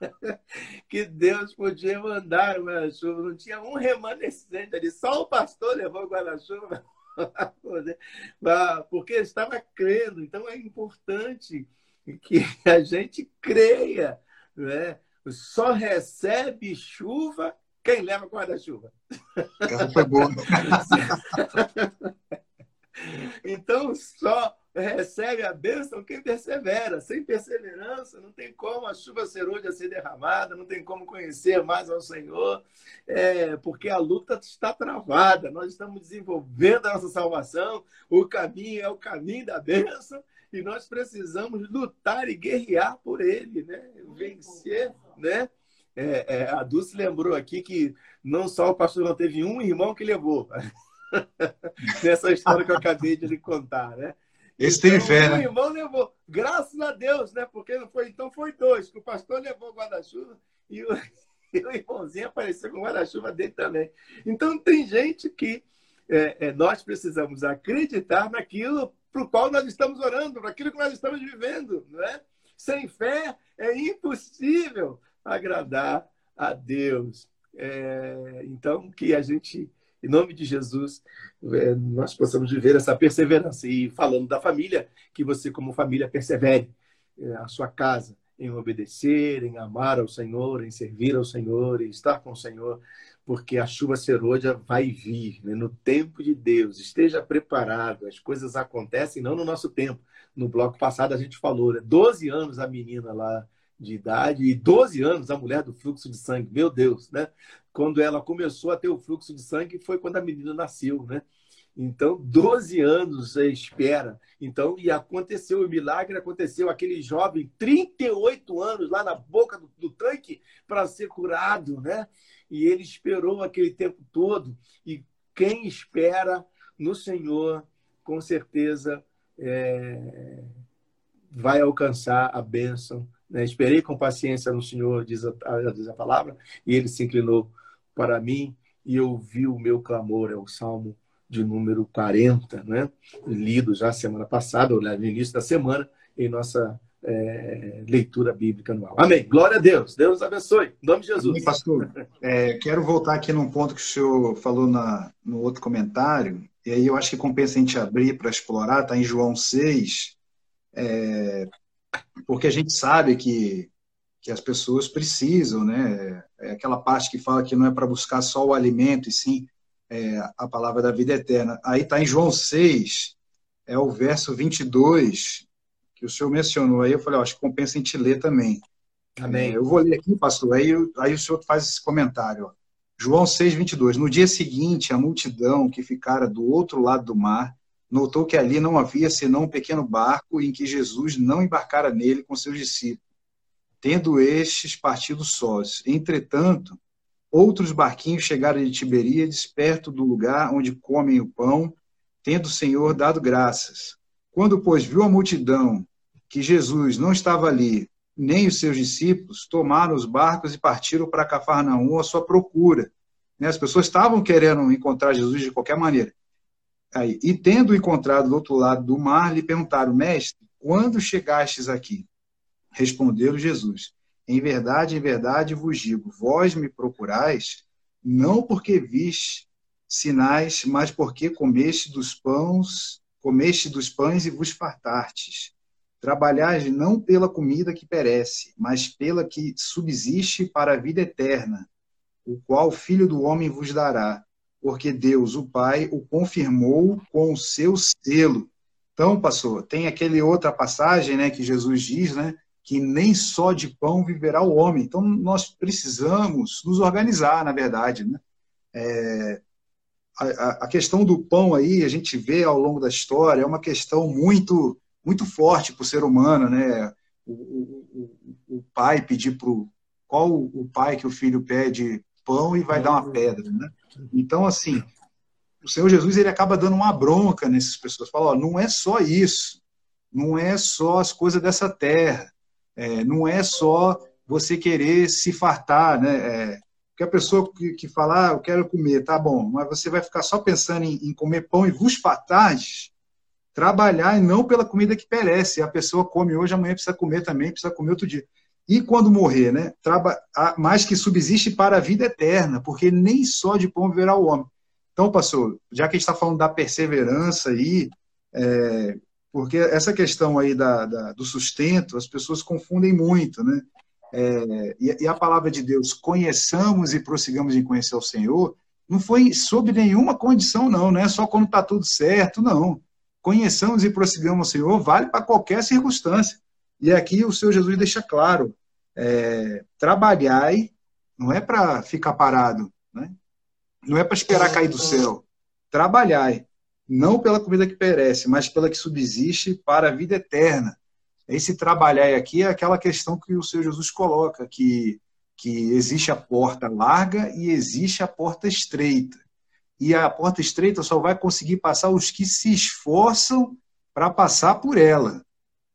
Speaker 1: que Deus podia mandar o guarda-chuva. Não tinha um remanescente ali, só o pastor levou o guarda-chuva, porque estava crendo. Então é importante que a gente creia. Né? Só recebe chuva quem leva guarda-chuva.
Speaker 3: Foi bom.
Speaker 1: então, só recebe a bênção quem persevera. Sem perseverança, não tem como a chuva ser hoje a ser derramada, não tem como conhecer mais ao Senhor, é, porque a luta está travada. Nós estamos desenvolvendo a nossa salvação, o caminho é o caminho da bênção, e nós precisamos lutar e guerrear por ele, né? vencer. Né? É, é, a Dulce lembrou aqui que não só o pastor não teve um irmão que levou. Nessa história que eu acabei de lhe contar, né?
Speaker 3: Esse então, teve fé, né?
Speaker 1: O irmão levou, graças a Deus, né? Porque não foi, então foi dois, que o pastor levou o guarda-chuva e o, e o irmãozinho apareceu com o guarda-chuva dele também. Então tem gente que é, é, nós precisamos acreditar naquilo para o qual nós estamos orando, para aquilo que nós estamos vivendo, não é? Sem fé é impossível agradar a Deus. É, então que a gente em nome de Jesus, é, nós possamos viver essa perseverança. E falando da família, que você, como família, persevere é, a sua casa em obedecer, em amar ao Senhor, em servir ao Senhor, em estar com o Senhor, porque a chuva serôdia vai vir né? no tempo de Deus. Esteja preparado, as coisas acontecem não no nosso tempo. No bloco passado a gente falou, né? 12 anos a menina lá de idade e 12 anos a mulher do fluxo de sangue. Meu Deus, né? Quando ela começou a ter o fluxo de sangue foi quando a menina nasceu, né? Então, 12 anos espera. Então, e aconteceu o milagre, aconteceu aquele jovem, 38 anos, lá na boca do, do tanque, para ser curado, né? E ele esperou aquele tempo todo. E quem espera no Senhor, com certeza, é, vai alcançar a bênção né? Esperei com paciência no Senhor, diz a, diz a palavra, e ele se inclinou para mim e ouviu o meu clamor. É o Salmo de número 40, né? lido já semana passada, ou no início da semana, em nossa é, leitura bíblica anual. Amém. Glória a Deus. Deus abençoe. Em nome de Jesus. Amém,
Speaker 3: pastor. É, quero voltar aqui num ponto que o senhor falou na, no outro comentário, e aí eu acho que compensa a gente abrir para explorar, está em João 6, é, porque a gente sabe que, que as pessoas precisam, né? É aquela parte que fala que não é para buscar só o alimento, e sim é, a palavra da vida eterna. Aí está em João 6, é o verso 22, que o senhor mencionou. Aí eu falei, ó, acho que compensa em te ler também.
Speaker 1: Amém.
Speaker 3: É, eu vou ler aqui, pastor, aí, aí o senhor faz esse comentário. Ó. João 6, 22. No dia seguinte, a multidão que ficara do outro lado do mar notou que ali não havia senão um pequeno barco em que Jesus não embarcara nele com seus discípulos, tendo estes partido sós. Entretanto, outros barquinhos chegaram de Tiberíades, perto do lugar onde comem o pão, tendo o Senhor dado graças. Quando, pois, viu a multidão que Jesus não estava ali, nem os seus discípulos, tomaram os barcos e partiram para Cafarnaum à sua procura. Né, as pessoas estavam querendo encontrar Jesus de qualquer maneira. Aí, e tendo encontrado do outro lado do mar, lhe perguntaram, mestre, quando chegastes aqui? Respondeu Jesus, em verdade, em verdade vos digo, vós me procurais, não porque viste sinais, mas porque comeste dos pães, comeste dos pães e vos fartastes. Trabalhais não pela comida que perece, mas pela que subsiste para a vida eterna, o qual o Filho do Homem vos dará porque Deus, o Pai, o confirmou com o seu selo. Então, pastor, tem aquele outra passagem, né, que Jesus diz, né, que nem só de pão viverá o homem. Então, nós precisamos nos organizar, na verdade, né? É, a, a, questão do pão aí, a gente vê ao longo da história, é uma questão muito muito forte para o ser humano, né? O, o, o, o pai pedir para qual o pai que o filho pede pão e vai dar uma pedra, né? Então, assim, o Senhor Jesus ele acaba dando uma bronca nessas pessoas. Fala, ó, não é só isso, não é só as coisas dessa terra, é, não é só você querer se fartar, né? É, porque a pessoa que, que fala, ah, eu quero comer, tá bom, mas você vai ficar só pensando em, em comer pão e vos fartares, trabalhar e não pela comida que perece. A pessoa come hoje, amanhã precisa comer também, precisa comer outro dia. E quando morrer, né? Traba mais que subsiste para a vida eterna, porque nem só de pão viverá o homem. Então, pastor, já que a gente está falando da perseverança aí, é, porque essa questão aí da, da, do sustento, as pessoas confundem muito, né? É, e, e, a palavra de Deus, conheçamos e prossigamos em conhecer o Senhor, não foi sob nenhuma condição, não, não é só quando está tudo certo, não. Conheçamos e prossigamos o Senhor vale para qualquer circunstância. E aqui o Senhor Jesus deixa claro: é, trabalhai não é para ficar parado, né? não é para esperar cair do céu. Trabalhai, não pela comida que perece, mas pela que subsiste para a vida eterna. Esse trabalhar aqui é aquela questão que o Senhor Jesus coloca, que, que existe a porta larga e existe a porta estreita. E a porta estreita só vai conseguir passar os que se esforçam para passar por ela.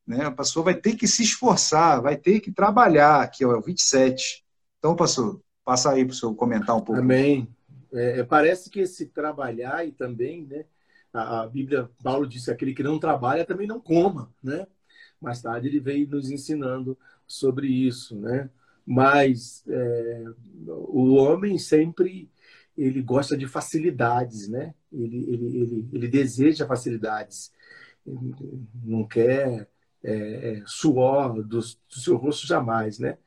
Speaker 3: Né? A pessoa vai ter que se esforçar, vai ter que trabalhar, ó, é o 27. Então, pastor, passa aí para o senhor comentar um pouco.
Speaker 1: Amém. É, é, parece que esse trabalhar e também, né, a, a, Bíblia, Paulo disse, aquele que não trabalha também não coma, né? Mais tarde ele veio nos ensinando sobre isso, né? Mas é, o homem sempre ele gosta de facilidades, né? Ele, ele, ele, ele deseja facilidades, ele não quer é, é, suor do, do, seu rosto jamais, né?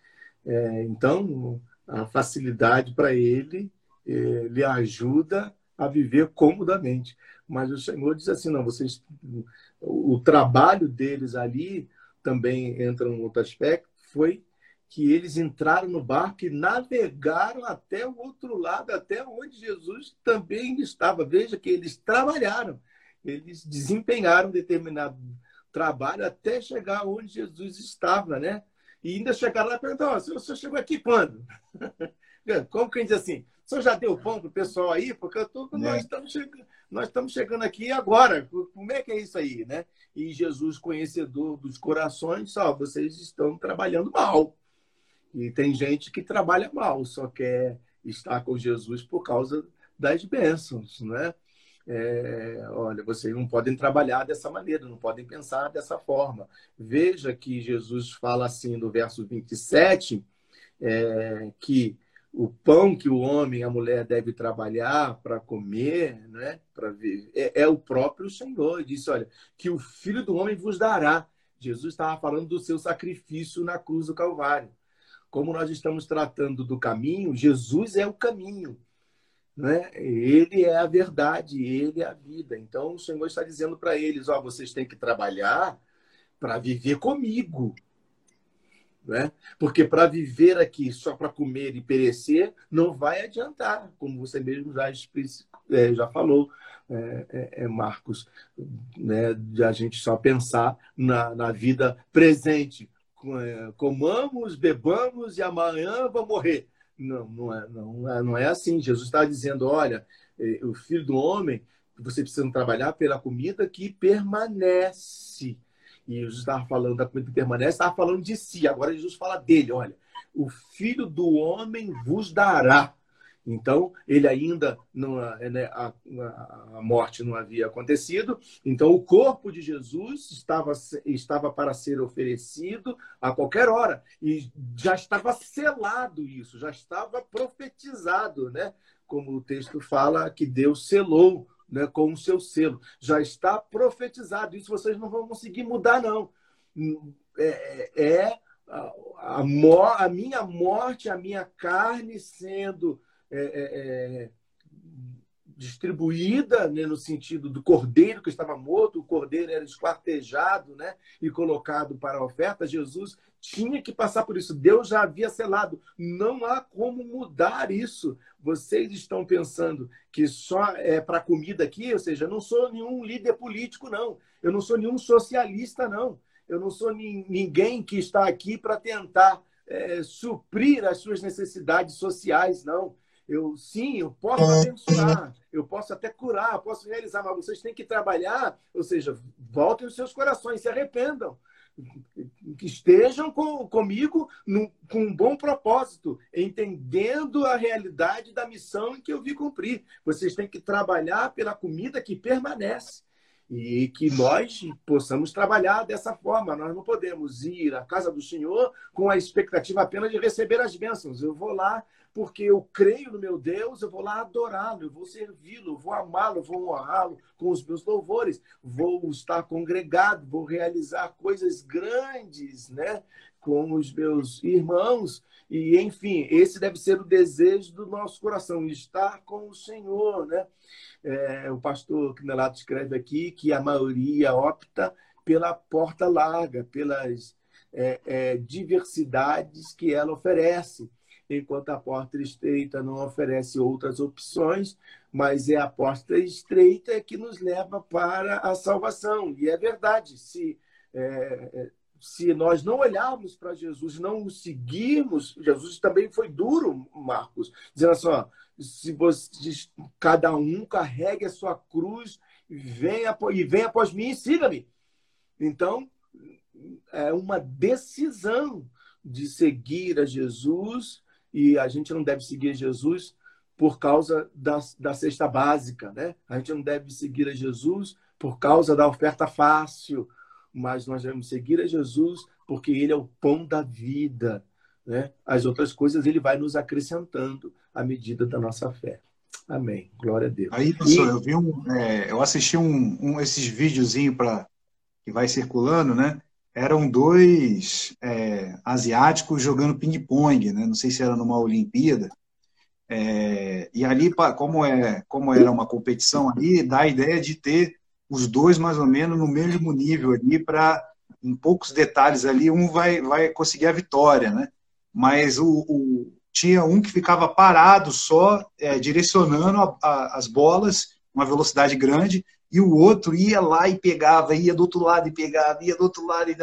Speaker 1: É, então, a facilidade para ele é, lhe ajuda a viver comodamente. Mas o Senhor diz assim, não, vocês, o, trabalho deles ali também entra um outro aspecto, foi que eles entraram no barco e navegaram até o outro lado, até onde Jesus também estava. Veja que eles trabalharam, eles desempenharam determinado trabalho até chegar onde Jesus estava, né? E ainda chegaram lá e perguntaram, oh, você chegou aqui quando? Como que a gente diz assim? O senhor já deu pão para o pessoal aí? Porque eu tô, nós, estamos chegando, nós estamos chegando aqui agora. Como é que é isso aí, né? E Jesus, conhecedor dos corações, só vocês estão trabalhando mal. E tem gente que trabalha mal, só quer estar com Jesus por causa das bênçãos, né? É, olha, vocês não podem trabalhar dessa maneira, não podem pensar dessa forma. Veja que Jesus fala assim no verso 27, é, que o pão que o homem e a mulher deve trabalhar para comer, né, para viver, é, é, o próprio Senhor. Ele disse, olha, que o Filho do Homem vos dará. Jesus estava falando do seu sacrifício na cruz do Calvário. como nós estamos tratando do caminho, Jesus é o caminho. Né? Ele é a verdade, ele é a vida. Então o Senhor está dizendo para eles: ó, vocês têm que trabalhar para viver comigo. Né? Porque para viver aqui só para comer e perecer não vai adiantar, como você mesmo já, é, já falou, é, é, é, Marcos, né? de a gente só pensar na, na vida presente. É, comamos, bebamos e amanhã vamos morrer. Não, não é, não é, não é assim. Jesus está dizendo: olha, é, o filho do homem, você precisa trabalhar pela comida que permanece. E Jesus estava falando da comida que permanece, estava falando de si. Agora Jesus fala dele: olha, o filho do homem vos dará. Então, ele ainda não, né, a, a, morte não havia acontecido. Então, o corpo de Jesus estava, estava para ser oferecido a qualquer hora e já estava selado isso, já estava profetizado, né? Como o texto fala que Deus selou, né, com o seu selo. Já está profetizado. Isso vocês não vão conseguir mudar, não. É, é, é a, a, a minha morte, a minha carne sendo é, é, é, distribuída né, no sentido do cordeiro que estava morto, o cordeiro era esquartejado né, e colocado para a oferta, Jesus tinha que passar por isso. Deus já havia selado. Não há como mudar isso. Vocês estão pensando que só é para comida aqui, ou seja, eu não sou nenhum líder político, não. Eu não sou nenhum socialista, não. Eu não sou ninguém que está aqui para tentar é, suprir as suas necessidades sociais, não. Eu sim, eu posso abençoar, eu posso até curar, posso realizar, mas vocês têm que trabalhar, ou seja, voltem os seus corações, se arrependam, que estejam com, comigo num, com um bom propósito, entendendo a realidade da missão que eu vi cumprir. Vocês têm que trabalhar pela comida que permanece e que nós possamos trabalhar dessa forma. Nós não podemos ir à casa do Senhor com a expectativa apenas de receber as bênçãos. Eu vou lá porque eu creio no meu Deus, eu vou lá adorá-lo, eu vou servi-lo, vou amá-lo, vou honrá-lo com os meus louvores, vou estar congregado, vou realizar coisas grandes, né? Com os meus irmãos, e enfim, esse deve ser o desejo do nosso coração, estar com o Senhor, né? É, o pastor Quinelato escreve aqui que a maioria opta pela porta larga, pelas é, é, diversidades que ela oferece, enquanto a porta estreita não oferece outras opções, mas é a porta estreita que nos leva para a salvação. E é verdade, se, é, é se nós não olharmos para Jesus, não o seguirmos, Jesus também foi duro, Marcos, dizendo assim, ó, se vocês, cada um carregue a sua cruz venha, e venha após mim e siga-me. Então, é uma decisão de seguir a Jesus e a gente não deve seguir Jesus por causa da, da cesta básica, né? A gente não deve seguir a Jesus por causa da oferta fácil, mas nós devemos seguir a Jesus porque ele é o pão da vida, né? As outras coisas ele vai nos acrescentando à medida da nossa fé. Amém. Glória a Deus.
Speaker 3: Aí, professor, e... eu vi um, é, eu assisti um, um esses videozinhos para que vai circulando, né? Eram dois é, asiáticos jogando ping-pong, né? Não sei se era numa Olimpíada. É, e ali, como, é, como era uma competição ali, dá a ideia de ter os dois mais ou menos no mesmo nível ali para, em poucos detalhes ali, um vai, vai conseguir a vitória, né? mas o, o, tinha um que ficava parado só, é, direcionando a, a, as bolas, uma velocidade grande, e o outro ia lá e pegava, ia do outro lado e pegava, ia do outro lado e.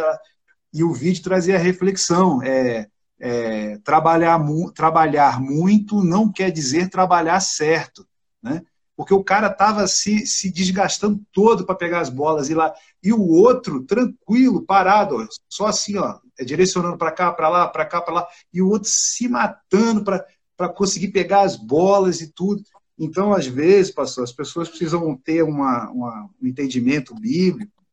Speaker 3: E o vídeo trazia a reflexão, é, é, trabalhar, mu trabalhar muito não quer dizer trabalhar certo, né? Porque o cara estava se, se desgastando todo para pegar as bolas e lá, e o outro tranquilo, parado, só assim, ó, é, direcionando para cá, para lá, para cá, para lá, e o outro se matando para conseguir pegar as bolas e tudo. Então, às vezes, pastor, as pessoas precisam ter uma, uma um entendimento bíblico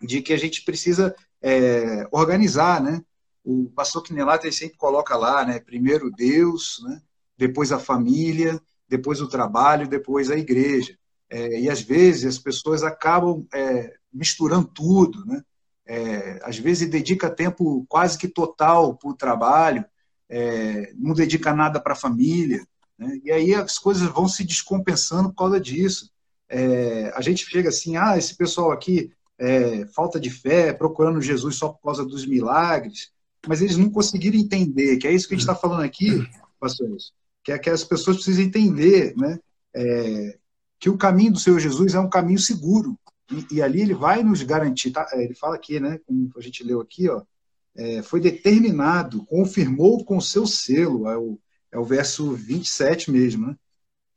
Speaker 3: de que a gente precisa é, organizar, né? O pastor Quinelato sempre coloca lá, né? Primeiro Deus, né? depois a família, depois o trabalho, depois a igreja. É, e às vezes as pessoas acabam é, misturando tudo, né? é, às vezes dedica tempo quase que total para o trabalho, é, não dedica nada para a família. Né? E aí as coisas vão se descompensando por causa disso. É, a gente chega assim, ah, esse pessoal aqui, é, falta de fé, procurando Jesus só por causa dos milagres, mas eles não conseguiram entender, que é isso que a gente está falando aqui, pastores, que é que as pessoas precisam entender, né? É, que o caminho do Senhor Jesus é um caminho seguro. E, e, ali ele vai nos garantir, tá? É, ele fala aqui, né? Como a gente leu aqui, ó, é, foi determinado, confirmou com seu selo, é o, é o verso 27 mesmo, né?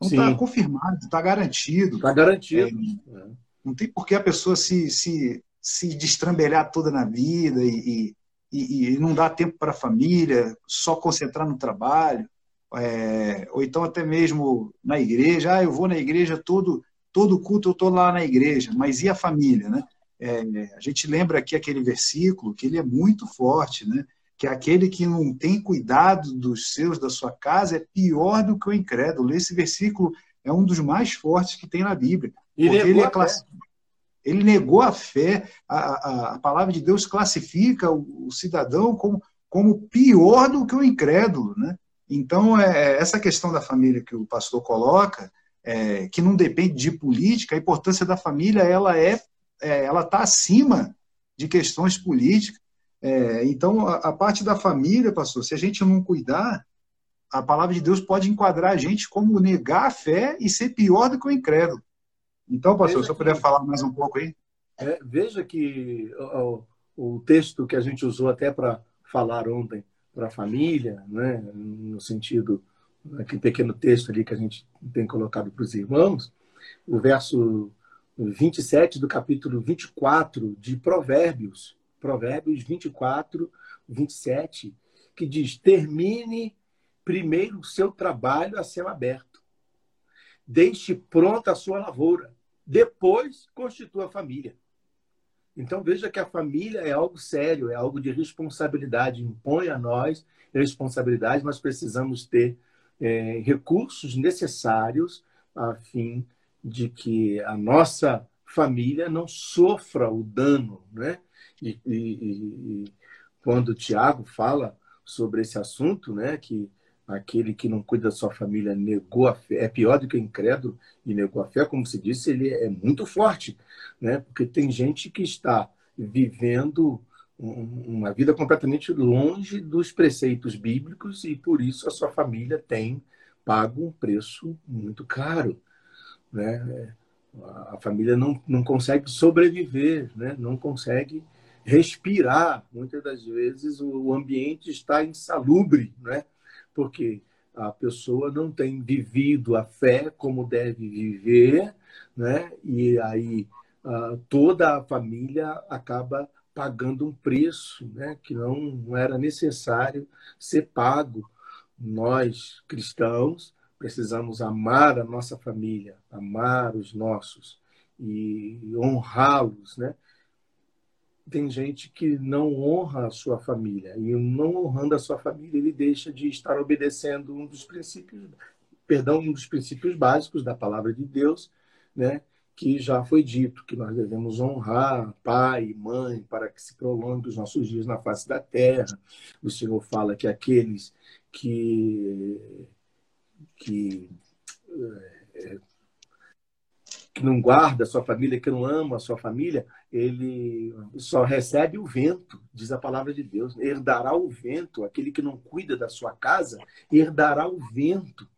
Speaker 3: Então está confirmado, está garantido.
Speaker 1: Está garantido.
Speaker 3: É, não tem por que a pessoa se, se, se destrambelhar toda na vida e, e, e não dar tempo para a família, só concentrar no trabalho. É, ou então até mesmo na igreja, ah, eu vou na igreja todo todo culto eu estou lá na igreja, mas e a família, né? É, a gente lembra aqui aquele versículo que ele é muito forte, né? Que aquele que não tem cuidado dos seus, da sua casa, é pior do que o incrédulo. Esse versículo é um dos mais fortes que tem na Bíblia.
Speaker 1: E porque
Speaker 3: ele, é class... ele negou a fé. A, a, a, palavra de Deus classifica o, o cidadão como, como pior do que o incrédulo, né? Então, é, é, essa questão da família que o pastor coloca, é, que não depende de política, a importância da família ela é, é ela está acima de questões políticas. É, então, a, a, parte da família, pastor, se a gente não cuidar, a palavra de Deus pode enquadrar a gente como negar a fé e ser pior do que o incrédulo. Então, pastor, veja se eu puder falar mais um pouco aí.
Speaker 1: É, veja que o, o texto que a gente usou até para falar ontem, para a família, né, no sentido, aquele pequeno texto ali que a gente tem colocado para os irmãos, o verso 27 do capítulo 24 de Provérbios, Provérbios 24, 27, que diz: termine primeiro o seu trabalho a céu aberto, deixe pronta a sua lavoura, depois constitua a família. Então veja que a família é algo sério, é algo de responsabilidade, impõe a nós responsabilidade, nós precisamos ter é, recursos necessários a fim de que a nossa família não sofra o dano, né? E, e, e quando o Tiago fala sobre esse assunto, né, que aquele que não cuida da sua família negou a fé, é pior do que incrédulo e negou a fé, como se disse, ele é muito forte, né? Porque tem gente que está vivendo uma vida completamente longe dos preceitos bíblicos e por isso a sua família tem pago um preço muito caro, né? A família não, não consegue sobreviver, né? Não consegue respirar. Muitas das vezes o ambiente está insalubre, né? porque a pessoa não tem vivido a fé como deve viver, né? E aí uh, toda a família acaba pagando um preço, né? Que não era necessário ser pago. Nós cristãos precisamos amar a nossa família, amar os nossos e honrá-los, né? Tem gente que não honra a sua família. E não honrando a sua família, ele deixa de estar obedecendo um dos princípios, perdão, um dos princípios básicos da palavra de Deus, né? que já foi dito, que nós devemos honrar pai e mãe para que se prolongue os nossos dias na face da terra. O Senhor fala que aqueles que, que é, que não guarda a sua família, que não ama a sua família, ele só recebe o vento, diz a palavra de Deus. Herdará o vento. Aquele que não cuida da sua casa, herdará o vento.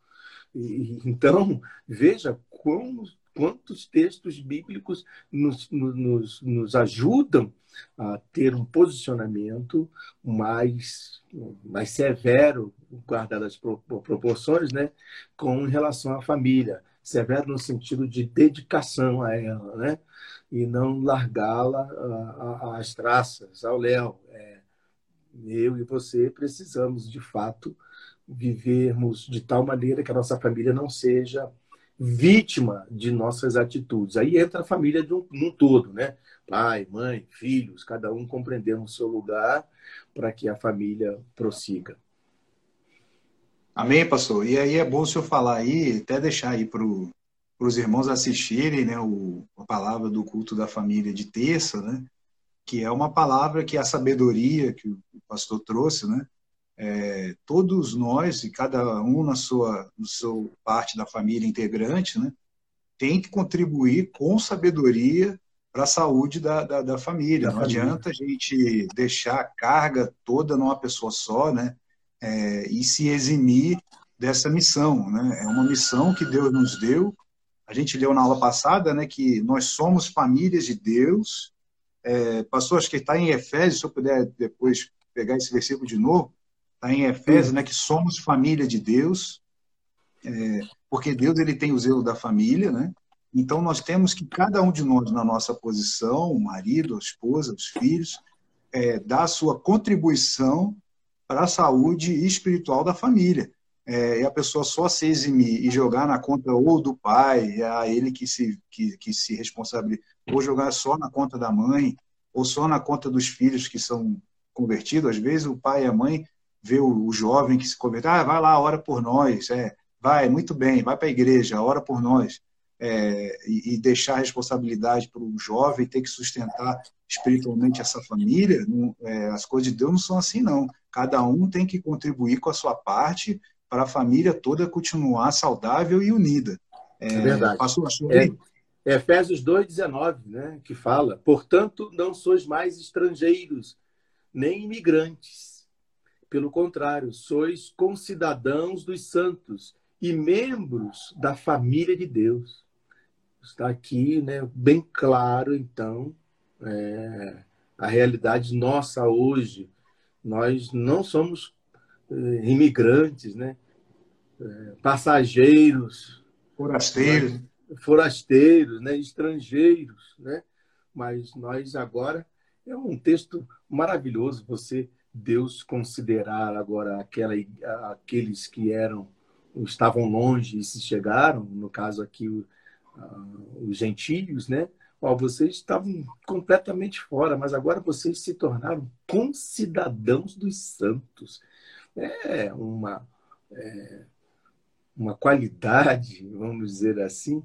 Speaker 1: E, então, veja como, quantos textos bíblicos nos, nos, nos ajudam a ter um posicionamento mais, mais severo, guardadas as proporções, né, com relação à família severo no sentido de dedicação a ela, né? E não largá-la às traças, ao léu. É, eu e você precisamos, de fato, vivermos de tal maneira que a nossa família não seja vítima de nossas atitudes. Aí entra a família de um, um todo, né? Pai, mãe, filhos, cada um compreendendo o seu lugar para que a família prossiga.
Speaker 3: Amém, pastor? E aí é bom o senhor falar aí, até deixar aí para os irmãos assistirem né, o, a palavra do culto da família de terça, né? Que é uma palavra que a sabedoria que o pastor trouxe, né? é, todos nós e cada um na sua, na sua parte da família integrante, né, tem que contribuir com sabedoria para a saúde da, da, da família. Da Não família. adianta a gente deixar a carga toda numa pessoa só, né? É, e se eximir dessa missão, né? É uma missão que Deus nos deu. A gente leu na aula passada, né, que nós somos famílias de Deus. É, passou, acho que está em Efésios, se eu puder depois pegar esse versículo de novo, está em Efésios, né, que somos família de Deus, é, porque Deus ele tem o zelo da família, né? Então, nós temos que, cada um de nós, na nossa posição, o marido, a esposa, os filhos, é, dar a sua contribuição para a saúde espiritual da família. É, e a pessoa só se eximir e jogar na conta ou do pai, é a ele que se, que, que se responsabiliza, ou jogar só na conta da mãe, ou só na conta dos filhos que são convertidos. Às vezes, o pai e a mãe vê o, o jovem que se converteu, ah, vai lá, ora por nós, é, vai, muito bem, vai para a igreja, ora por nós é, e, e, deixar a responsabilidade para o jovem ter que sustentar espiritualmente essa família, não, é, as coisas de Deus não são assim, não. Cada um tem que contribuir com a sua parte para a família toda continuar saudável e unida.
Speaker 1: É, é verdade. Passou a sua é, Efésios 2,19, né, que fala: Portanto, não sois mais estrangeiros, nem imigrantes. Pelo contrário, sois concidadãos dos santos e membros da família de Deus está aqui né, bem claro, então, é, a realidade nossa hoje. Nós não somos é, imigrantes, né? É, passageiros,
Speaker 3: forasteiros,
Speaker 1: forasteiros, né? estrangeiros, né? Mas nós agora é um texto maravilhoso você Deus considerar agora aquela, aqueles que eram estavam longe e se chegaram, no caso aqui uh, os gentios, né? Ó, vocês estavam completamente fora, mas agora vocês se tornaram concidadãos dos santos. É uma, é, uma qualidade, vamos dizer assim,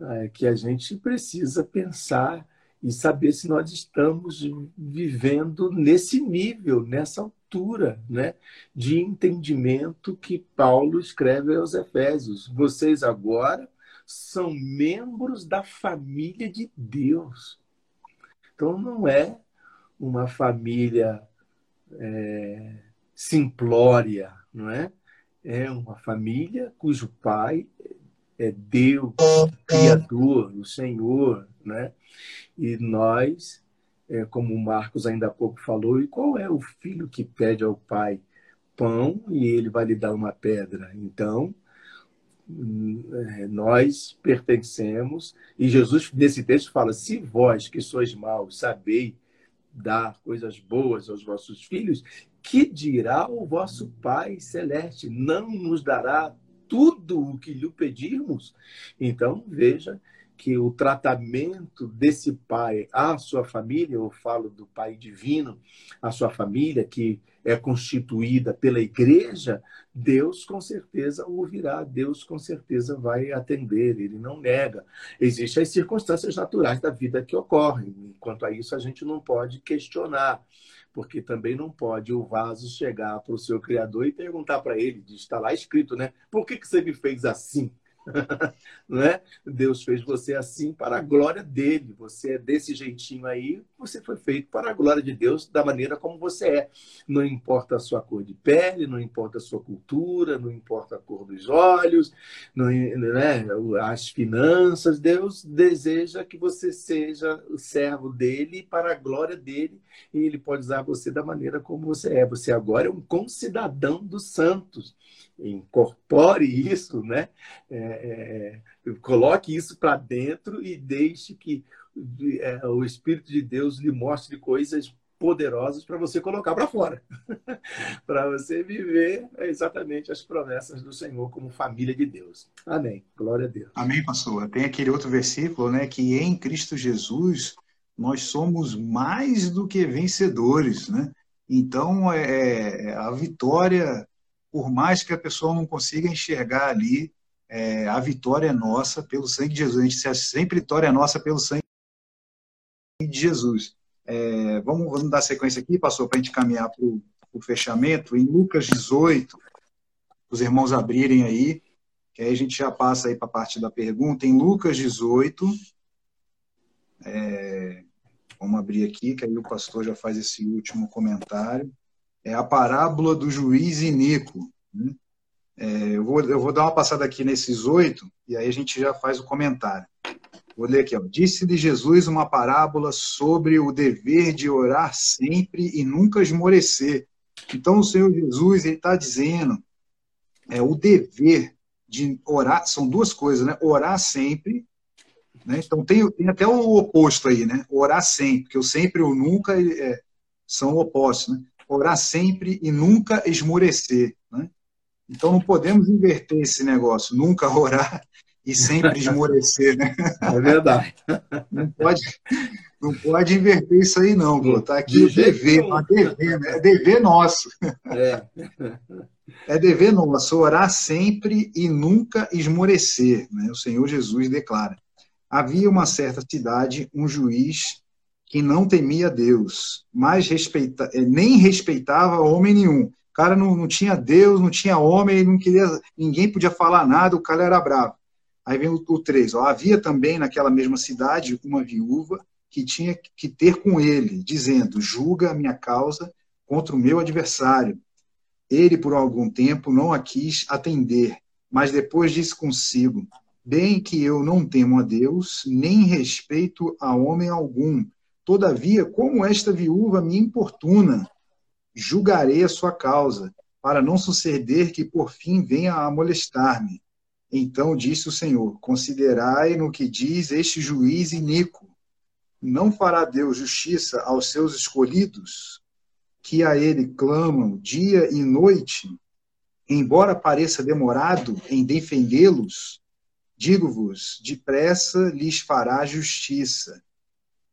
Speaker 1: é, que a gente precisa pensar e saber se nós estamos vivendo nesse nível, nessa altura né, de entendimento que Paulo escreve aos Efésios. Vocês agora são membros da família de Deus. Então não é uma família é, simplória, não é? É uma família cujo pai é Deus, Criador, o Senhor, né? E nós, é, como o Marcos ainda há pouco falou, e qual é o filho que pede ao pai pão e ele vai lhe dar uma pedra? Então, nós pertencemos, e Jesus, nesse texto, fala: se vós que sois maus sabeis dar coisas boas aos vossos filhos, que dirá o vosso Pai Celeste? Não nos dará tudo o que lhe pedirmos? Então, veja que o tratamento desse pai à sua família, eu falo do pai divino, à sua família, que é constituída pela igreja, Deus com certeza ouvirá, Deus com certeza vai atender, ele não nega. Existem as circunstâncias naturais da vida que ocorrem, quanto a isso a gente não pode questionar, porque também não pode o vaso chegar para o seu criador e perguntar para ele, está lá escrito, né? Por que, que você me fez assim? não é? Deus fez você assim para a glória dele. Você é desse jeitinho aí, você foi feito para a glória de Deus da maneira como você é. Não importa a sua cor de pele, não importa a sua cultura, não importa a cor dos olhos, não, né? as finanças. Deus deseja que você seja o servo dele para a glória dele e ele pode usar você da maneira como você é. Você agora é um concidadão dos santos incorpore isso, né? É, é, coloque isso para dentro e deixe que é, o Espírito de Deus lhe mostre coisas poderosas para você colocar para fora, para você viver exatamente as promessas do Senhor como família de Deus. Amém. Glória a Deus.
Speaker 3: Amém, pastor. Tem aquele outro versículo, né, que em Cristo Jesus nós somos mais do que vencedores, né? Então, é, é a vitória por mais que a pessoa não consiga enxergar ali, é, a vitória é nossa pelo sangue de Jesus. A gente sempre vitória é nossa pelo sangue Jesus. É, vamos, vamos dar sequência aqui, passou para a gente caminhar para o fechamento, em Lucas 18, os irmãos abrirem aí, que aí a gente já passa aí para a parte da pergunta. Em Lucas 18, é, vamos abrir aqui, que aí o pastor já faz esse último comentário. É a parábola do juiz Inico. Né? É, eu, vou, eu vou dar uma passada aqui nesses oito, e aí a gente já faz o comentário. Vou ler aqui. Disse-lhe Jesus uma parábola sobre o dever de orar sempre e nunca esmorecer. Então, o Senhor Jesus está dizendo é o dever de orar, são duas coisas, né? Orar sempre, né? Então tem, tem até o oposto aí, né? Orar sempre, porque o sempre e o nunca é, são opostos, né? Orar sempre e nunca esmorecer, né? Então não podemos inverter esse negócio, nunca orar e sempre esmorecer, né?
Speaker 1: É verdade.
Speaker 3: Não pode, não pode inverter isso aí, não, pô. Tá aqui o dever, é dever, né? é dever nosso. É. É dever nosso orar sempre e nunca esmorecer, né? O Senhor Jesus declara. Havia uma certa cidade um juiz que não temia Deus, mas respeita, eh, nem respeitava homem nenhum. O cara não, não tinha Deus, não tinha homem, não queria, ninguém podia falar nada, o cara era bravo. Aí vem o, o 3. Ó, havia também naquela mesma cidade uma viúva que tinha que ter com ele, dizendo: julga a minha causa contra o meu adversário. Ele, por algum tempo, não a quis atender, mas depois disse consigo: Bem que eu não temo a Deus, nem respeito a homem algum. Todavia, como esta viúva me importuna, julgarei a sua causa, para não suceder que por fim venha a molestar-me. Então disse o Senhor: Considerai no que diz este juiz iníquo. Não fará Deus justiça aos seus escolhidos, que a ele clamam dia e noite, embora pareça demorado em defendê-los? Digo-vos, depressa lhes fará justiça.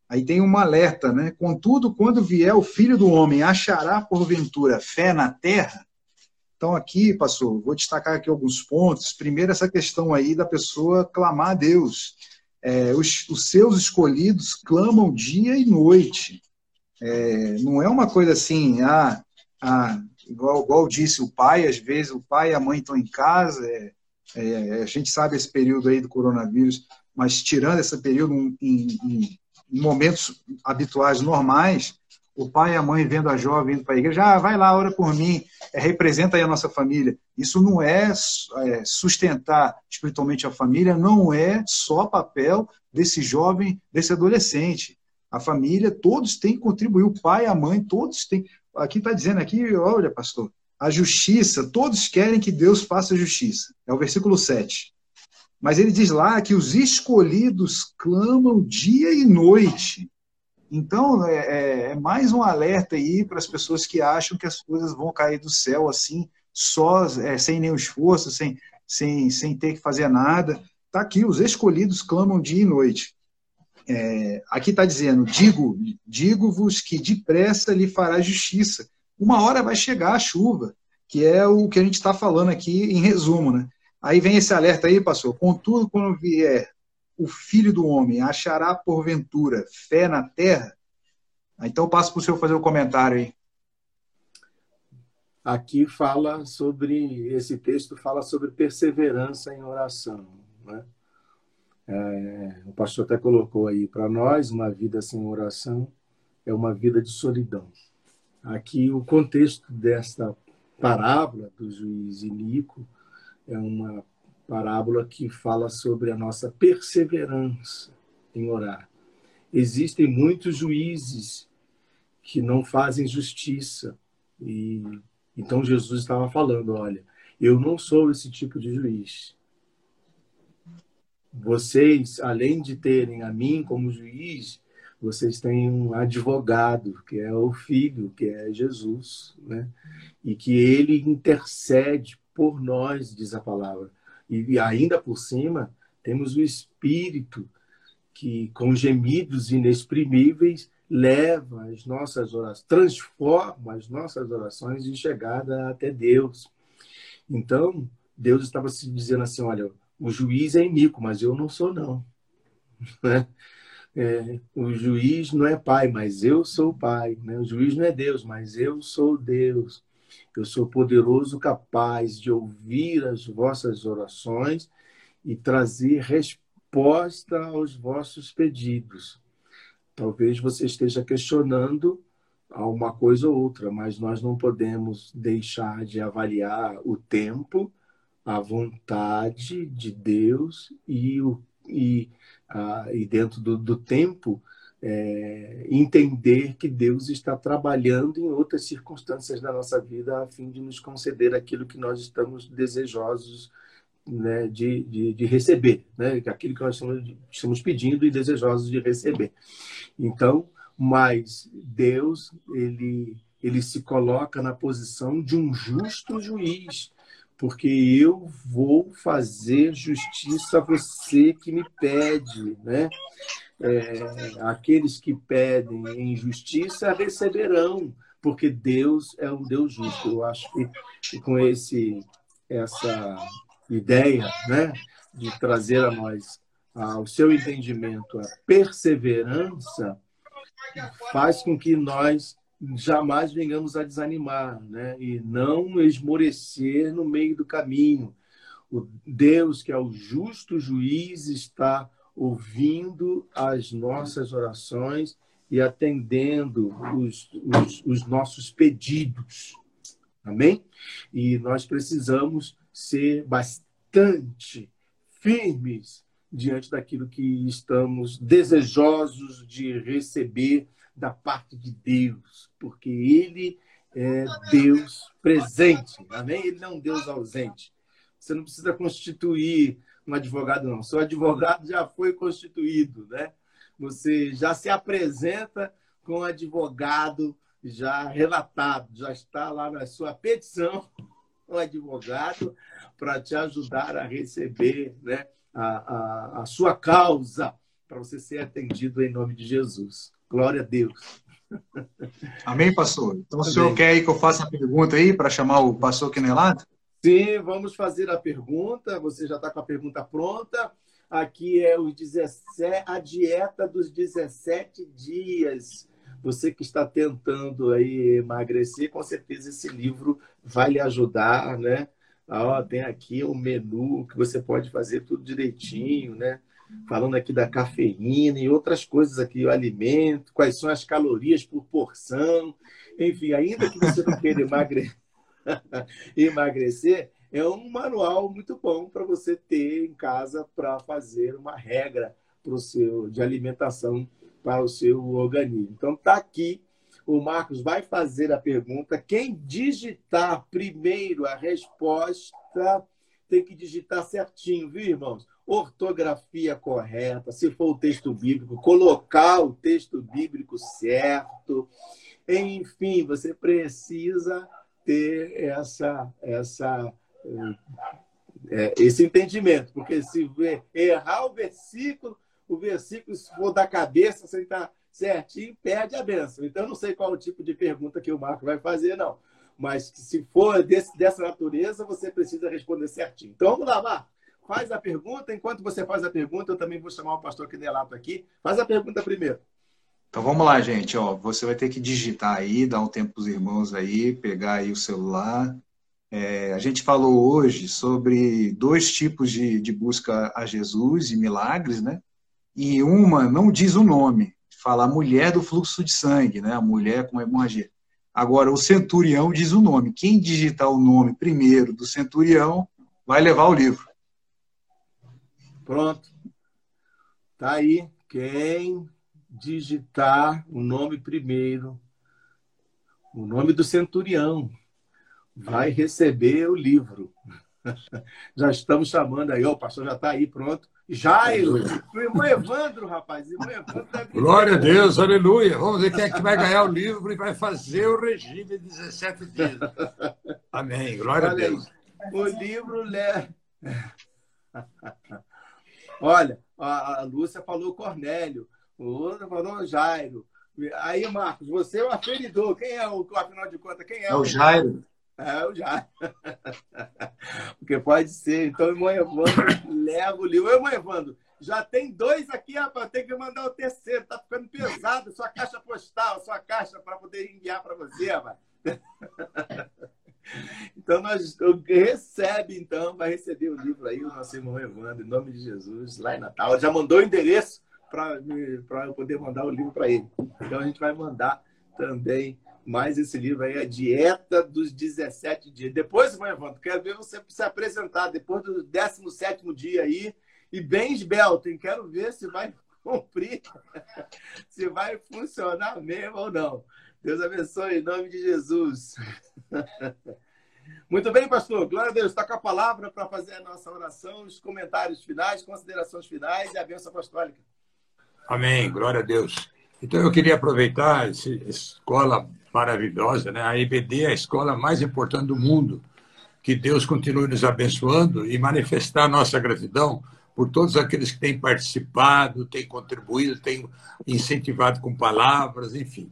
Speaker 3: Aí tem um alerta, né? Contudo, quando vier o filho do homem, achará porventura fé na terra? Então, aqui, pastor, vou destacar aqui alguns pontos. Primeiro, essa questão aí da pessoa clamar a Deus. É, os, os, seus escolhidos clamam dia e noite. É, não é uma coisa assim, ah, ah, igual, igual disse o pai, às vezes o pai e a mãe estão em casa, é, é, a gente sabe esse período aí do coronavírus, mas tirando esse período em, em, em momentos habituais normais, o pai e a mãe vendo a jovem indo para a igreja, ah, vai lá, ora por mim, é, representa aí a nossa família. Isso não é, é, sustentar espiritualmente a família, não é só papel desse jovem, desse adolescente. A família, todos têm que contribuir, o pai, a mãe, todos têm. Aqui está dizendo aqui, olha, pastor, a justiça, todos querem que Deus faça justiça. É o versículo 7. Mas ele diz lá que os escolhidos clamam dia e noite. Então, é, é, é, mais um alerta aí para as pessoas que acham que as coisas vão cair do céu assim, só, é, sem nenhum esforço, sem, sem, sem ter que fazer nada. Está aqui, os escolhidos clamam dia e noite. É, aqui está dizendo: digo, digo-vos que depressa lhe fará justiça. Uma hora vai chegar a chuva, que é o que a gente está falando aqui em resumo, né? Aí vem esse alerta aí, pastor. Contudo, quando vier o filho do homem achará porventura fé na terra? Então passo para o senhor fazer o um comentário aí.
Speaker 1: Aqui fala sobre, esse texto fala sobre perseverança em oração. Né? É, o pastor até colocou aí, para nós, uma vida sem oração é uma vida de solidão. Aqui o contexto desta parábola do juiz Inico é uma parábola que fala sobre a nossa perseverança em orar. Existem muitos juízes que não fazem justiça e então Jesus estava falando, olha, eu não sou esse tipo de juiz. Vocês, além de terem a mim como juiz, vocês têm um advogado, que é o Filho, que é Jesus, né? E que ele intercede por nós, diz a palavra. E ainda por cima, temos o Espírito que, com gemidos inexprimíveis, leva as nossas orações, transforma as nossas orações em chegada até Deus. Então, Deus estava se dizendo assim: olha, o juiz é iníquo, mas eu não sou, não. Né? é, o juiz não é pai, mas eu sou pai. Né? O juiz não é Deus, mas eu sou Deus. Eu sou poderoso, capaz de ouvir as vossas orações e trazer resposta aos vossos pedidos. Talvez você esteja questionando uma coisa ou outra, mas nós não podemos deixar de avaliar o tempo, a vontade de Deus e, o, e, a, e dentro do, do tempo, é, entender que Deus está trabalhando em outras circunstâncias da nossa vida a fim de nos conceder aquilo que nós estamos desejosos né, de, de, de, receber, né, aquilo que nós estamos, estamos pedindo e desejosos de receber. Então, mas Deus ele ele se coloca na posição de um justo juiz, porque eu vou fazer justiça a você que me pede, né? É, aqueles que pedem em justiça receberão, porque Deus é um Deus justo. Eu acho que com esse essa ideia, né, de trazer a nós ao seu entendimento a perseverança, faz com que nós jamais venhamos a desanimar, né? E não esmorecer no meio do caminho. O Deus, que é o justo juiz, está ouvindo as nossas orações e atendendo os, os, os nossos pedidos. Amém? E nós precisamos ser bastante firmes diante daquilo que estamos desejosos de receber da parte de Deus, porque Ele é Deus presente, amém? Ele não é um Deus ausente. Você não precisa constituir um advogado, não. Seu advogado já foi constituído, né? Você já se apresenta com um advogado já relatado, já está lá na sua petição, o advogado, para te ajudar a receber né, a, a, a sua causa, para você ser atendido em nome de Jesus. Glória a Deus.
Speaker 3: Amém, pastor? Então, Amém. o senhor quer que eu faça a pergunta aí para chamar o pastor Quinelato?
Speaker 1: Sim, vamos fazer a pergunta. Você já está com a pergunta pronta. Aqui é os 17, a dieta dos 17 dias. Você que está tentando aí emagrecer, com certeza esse livro vai lhe ajudar, né? Ah, tem aqui o um menu que você pode fazer tudo direitinho, né? Falando aqui da cafeína e outras coisas aqui, o alimento, quais são as calorias por porção. Enfim, ainda que você não queira emagrecer, emagrecer, é um manual muito bom para você ter em casa para fazer uma regra pro seu, de alimentação para o seu organismo. Então, está aqui o Marcos vai fazer a pergunta. Quem digitar primeiro a resposta tem que digitar certinho, viu, irmãos? Ortografia correta, se for o texto bíblico, colocar o texto bíblico certo. Enfim, você precisa ter essa, essa, é, esse entendimento, porque se errar o versículo, o versículo, se for da cabeça, você está certinho, perde a benção. Então, não sei qual o tipo de pergunta que o Marco vai fazer, não. Mas se for desse, dessa natureza, você precisa responder certinho. Então, vamos lá, Marco. Faz a pergunta. Enquanto você faz a pergunta, eu também vou chamar o pastor Quinelato aqui. Faz a pergunta primeiro.
Speaker 3: Então vamos lá, gente. Ó, você vai ter que digitar aí, dar um tempo para os irmãos aí, pegar aí o celular. É, a gente falou hoje sobre dois tipos de, de busca a Jesus e milagres, né? E uma não diz o nome, fala a mulher do fluxo de sangue, né? A mulher com hemorragia. Agora, o centurião diz o nome. Quem digitar o nome primeiro do centurião vai levar o livro.
Speaker 1: Pronto. Tá aí. Quem digitar o nome primeiro, o nome do centurião, vai receber o livro. Já estamos chamando aí, ó, o pastor já está aí, pronto. Jairo, o irmão Evandro, rapaz. Irmão Evandro
Speaker 2: Glória a Deus, aleluia. Vamos ver quem é que vai ganhar o livro e vai fazer o regime de 17 dias. Amém. Glória a Deus.
Speaker 1: O livro leva. Olha, a, Lúcia falou Cornélio, o outro falou Jairo. Aí, Marcos, você é o aferidor. Quem é o, afinal de contas, quem é,
Speaker 3: é o Jairo?
Speaker 1: É, eu já. Porque pode ser. Então, irmão Evandro leva o livro. Irmão Evandro, Já tem dois aqui, rapaz. Tem que mandar o terceiro. Tá ficando pesado. Sua caixa postal, sua caixa para poder enviar para você, rapaz. Então, nós recebe, então, vai receber o livro aí, o nosso irmão Evandro, em nome de Jesus, lá em Natal. Já mandou o endereço para eu poder mandar o livro para ele. Então, a gente vai mandar também mais esse livro aí, A Dieta dos 17 Dias. Depois, irmão Evandro, quero ver você se apresentar depois do 17 dia aí, e bem esbelto, hein? Quero ver se vai cumprir, se vai funcionar mesmo ou não. Deus abençoe, em nome de Jesus. Muito bem, pastor. Glória a Deus. Está com a palavra para fazer a nossa oração, os comentários finais, considerações finais e a bênção apostólica.
Speaker 2: Amém. Glória a Deus. Então, eu queria aproveitar essa escola maravilhosa, né? A IBD é a escola mais importante do mundo. Que Deus continue nos abençoando e manifestar nossa gratidão por todos aqueles que têm participado, têm contribuído, têm incentivado com palavras, enfim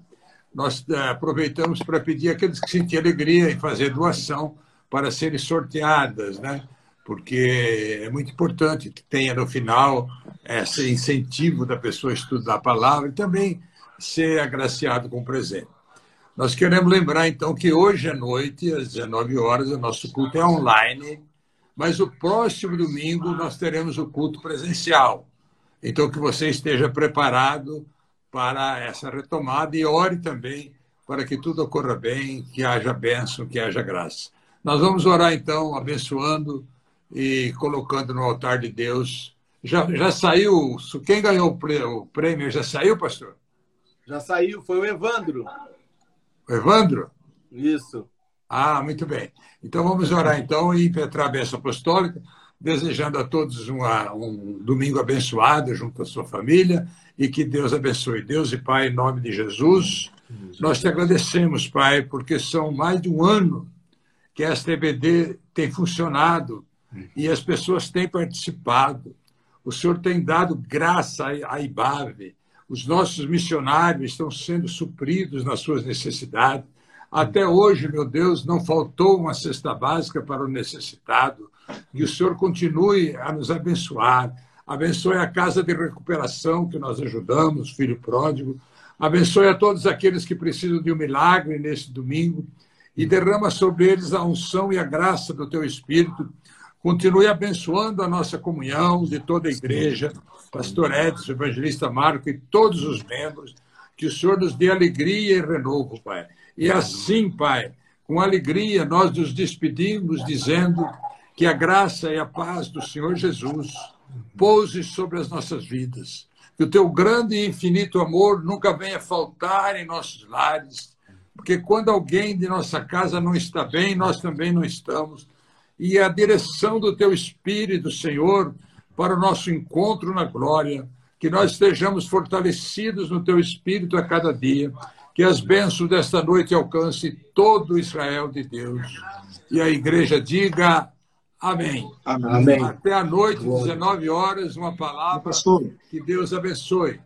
Speaker 2: nós eh, aproveitamos para pedir aqueles que sentem alegria em fazer doação para serem sorteadas, né? Porque é muito importante que tenha no final esse incentivo da pessoa estudar a palavra e também ser agraciado com presente. Nós queremos lembrar, então, que hoje à noite, às 19 horas, o nosso culto é online, mas o próximo domingo nós teremos o culto presencial. Então, que você esteja preparado para essa retomada e ore também para que tudo ocorra bem, que haja bênção, que haja graça. Nós vamos orar então, abençoando e colocando no altar de Deus. Já, já saiu, quem ganhou o prêmio já saiu, pastor?
Speaker 1: Já saiu, foi o Evandro.
Speaker 2: O Evandro?
Speaker 1: Isso.
Speaker 2: Ah, muito bem. Então vamos orar então e impetrar a bênção apostólica, desejando a todos uma, um domingo abençoado junto à sua família e que Deus abençoe. Deus e Pai, em nome de Jesus, nós te agradecemos, Pai, porque são mais de um ano que a STBD tem funcionado e as pessoas têm participado. O Senhor tem dado graça à IBAV. Os nossos missionários estão sendo supridos nas suas necessidades. Até hoje, meu Deus, não faltou uma cesta básica para o necessitado. Que o Senhor continue a nos abençoar Abençoe a casa de recuperação que nós ajudamos, filho pródigo. Abençoe a todos aqueles que precisam de um milagre neste domingo e derrama sobre eles a unção e a graça do teu Espírito. Continue abençoando a nossa comunhão de toda a igreja, pastor Edson, evangelista Marco e todos os membros. Que o Senhor nos dê alegria e renovo, Pai. E assim, Pai, com alegria nós nos despedimos dizendo que a graça e a paz do Senhor Jesus pouse sobre as nossas vidas. Que o teu grande e infinito amor nunca venha faltar em nossos lares, porque quando alguém de nossa casa não está bem, nós também não estamos. E a direção do teu Espírito, Senhor, para o nosso encontro na glória, que nós estejamos fortalecidos no teu Espírito a cada dia, que as bênçãos desta noite alcance todo Israel de Deus. E a igreja diga Amém.
Speaker 1: Amém.
Speaker 2: Até a noite, 19 horas, uma palavra. Pastor. Que Deus abençoe.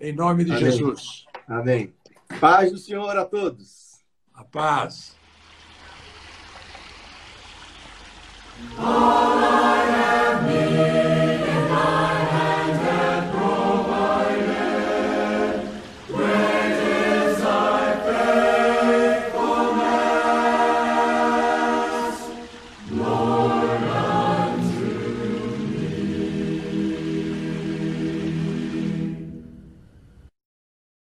Speaker 2: Em nome de
Speaker 1: Amém.
Speaker 2: Jesus.
Speaker 1: Amém. Paz do Senhor a todos.
Speaker 2: A paz.
Speaker 5: All I have.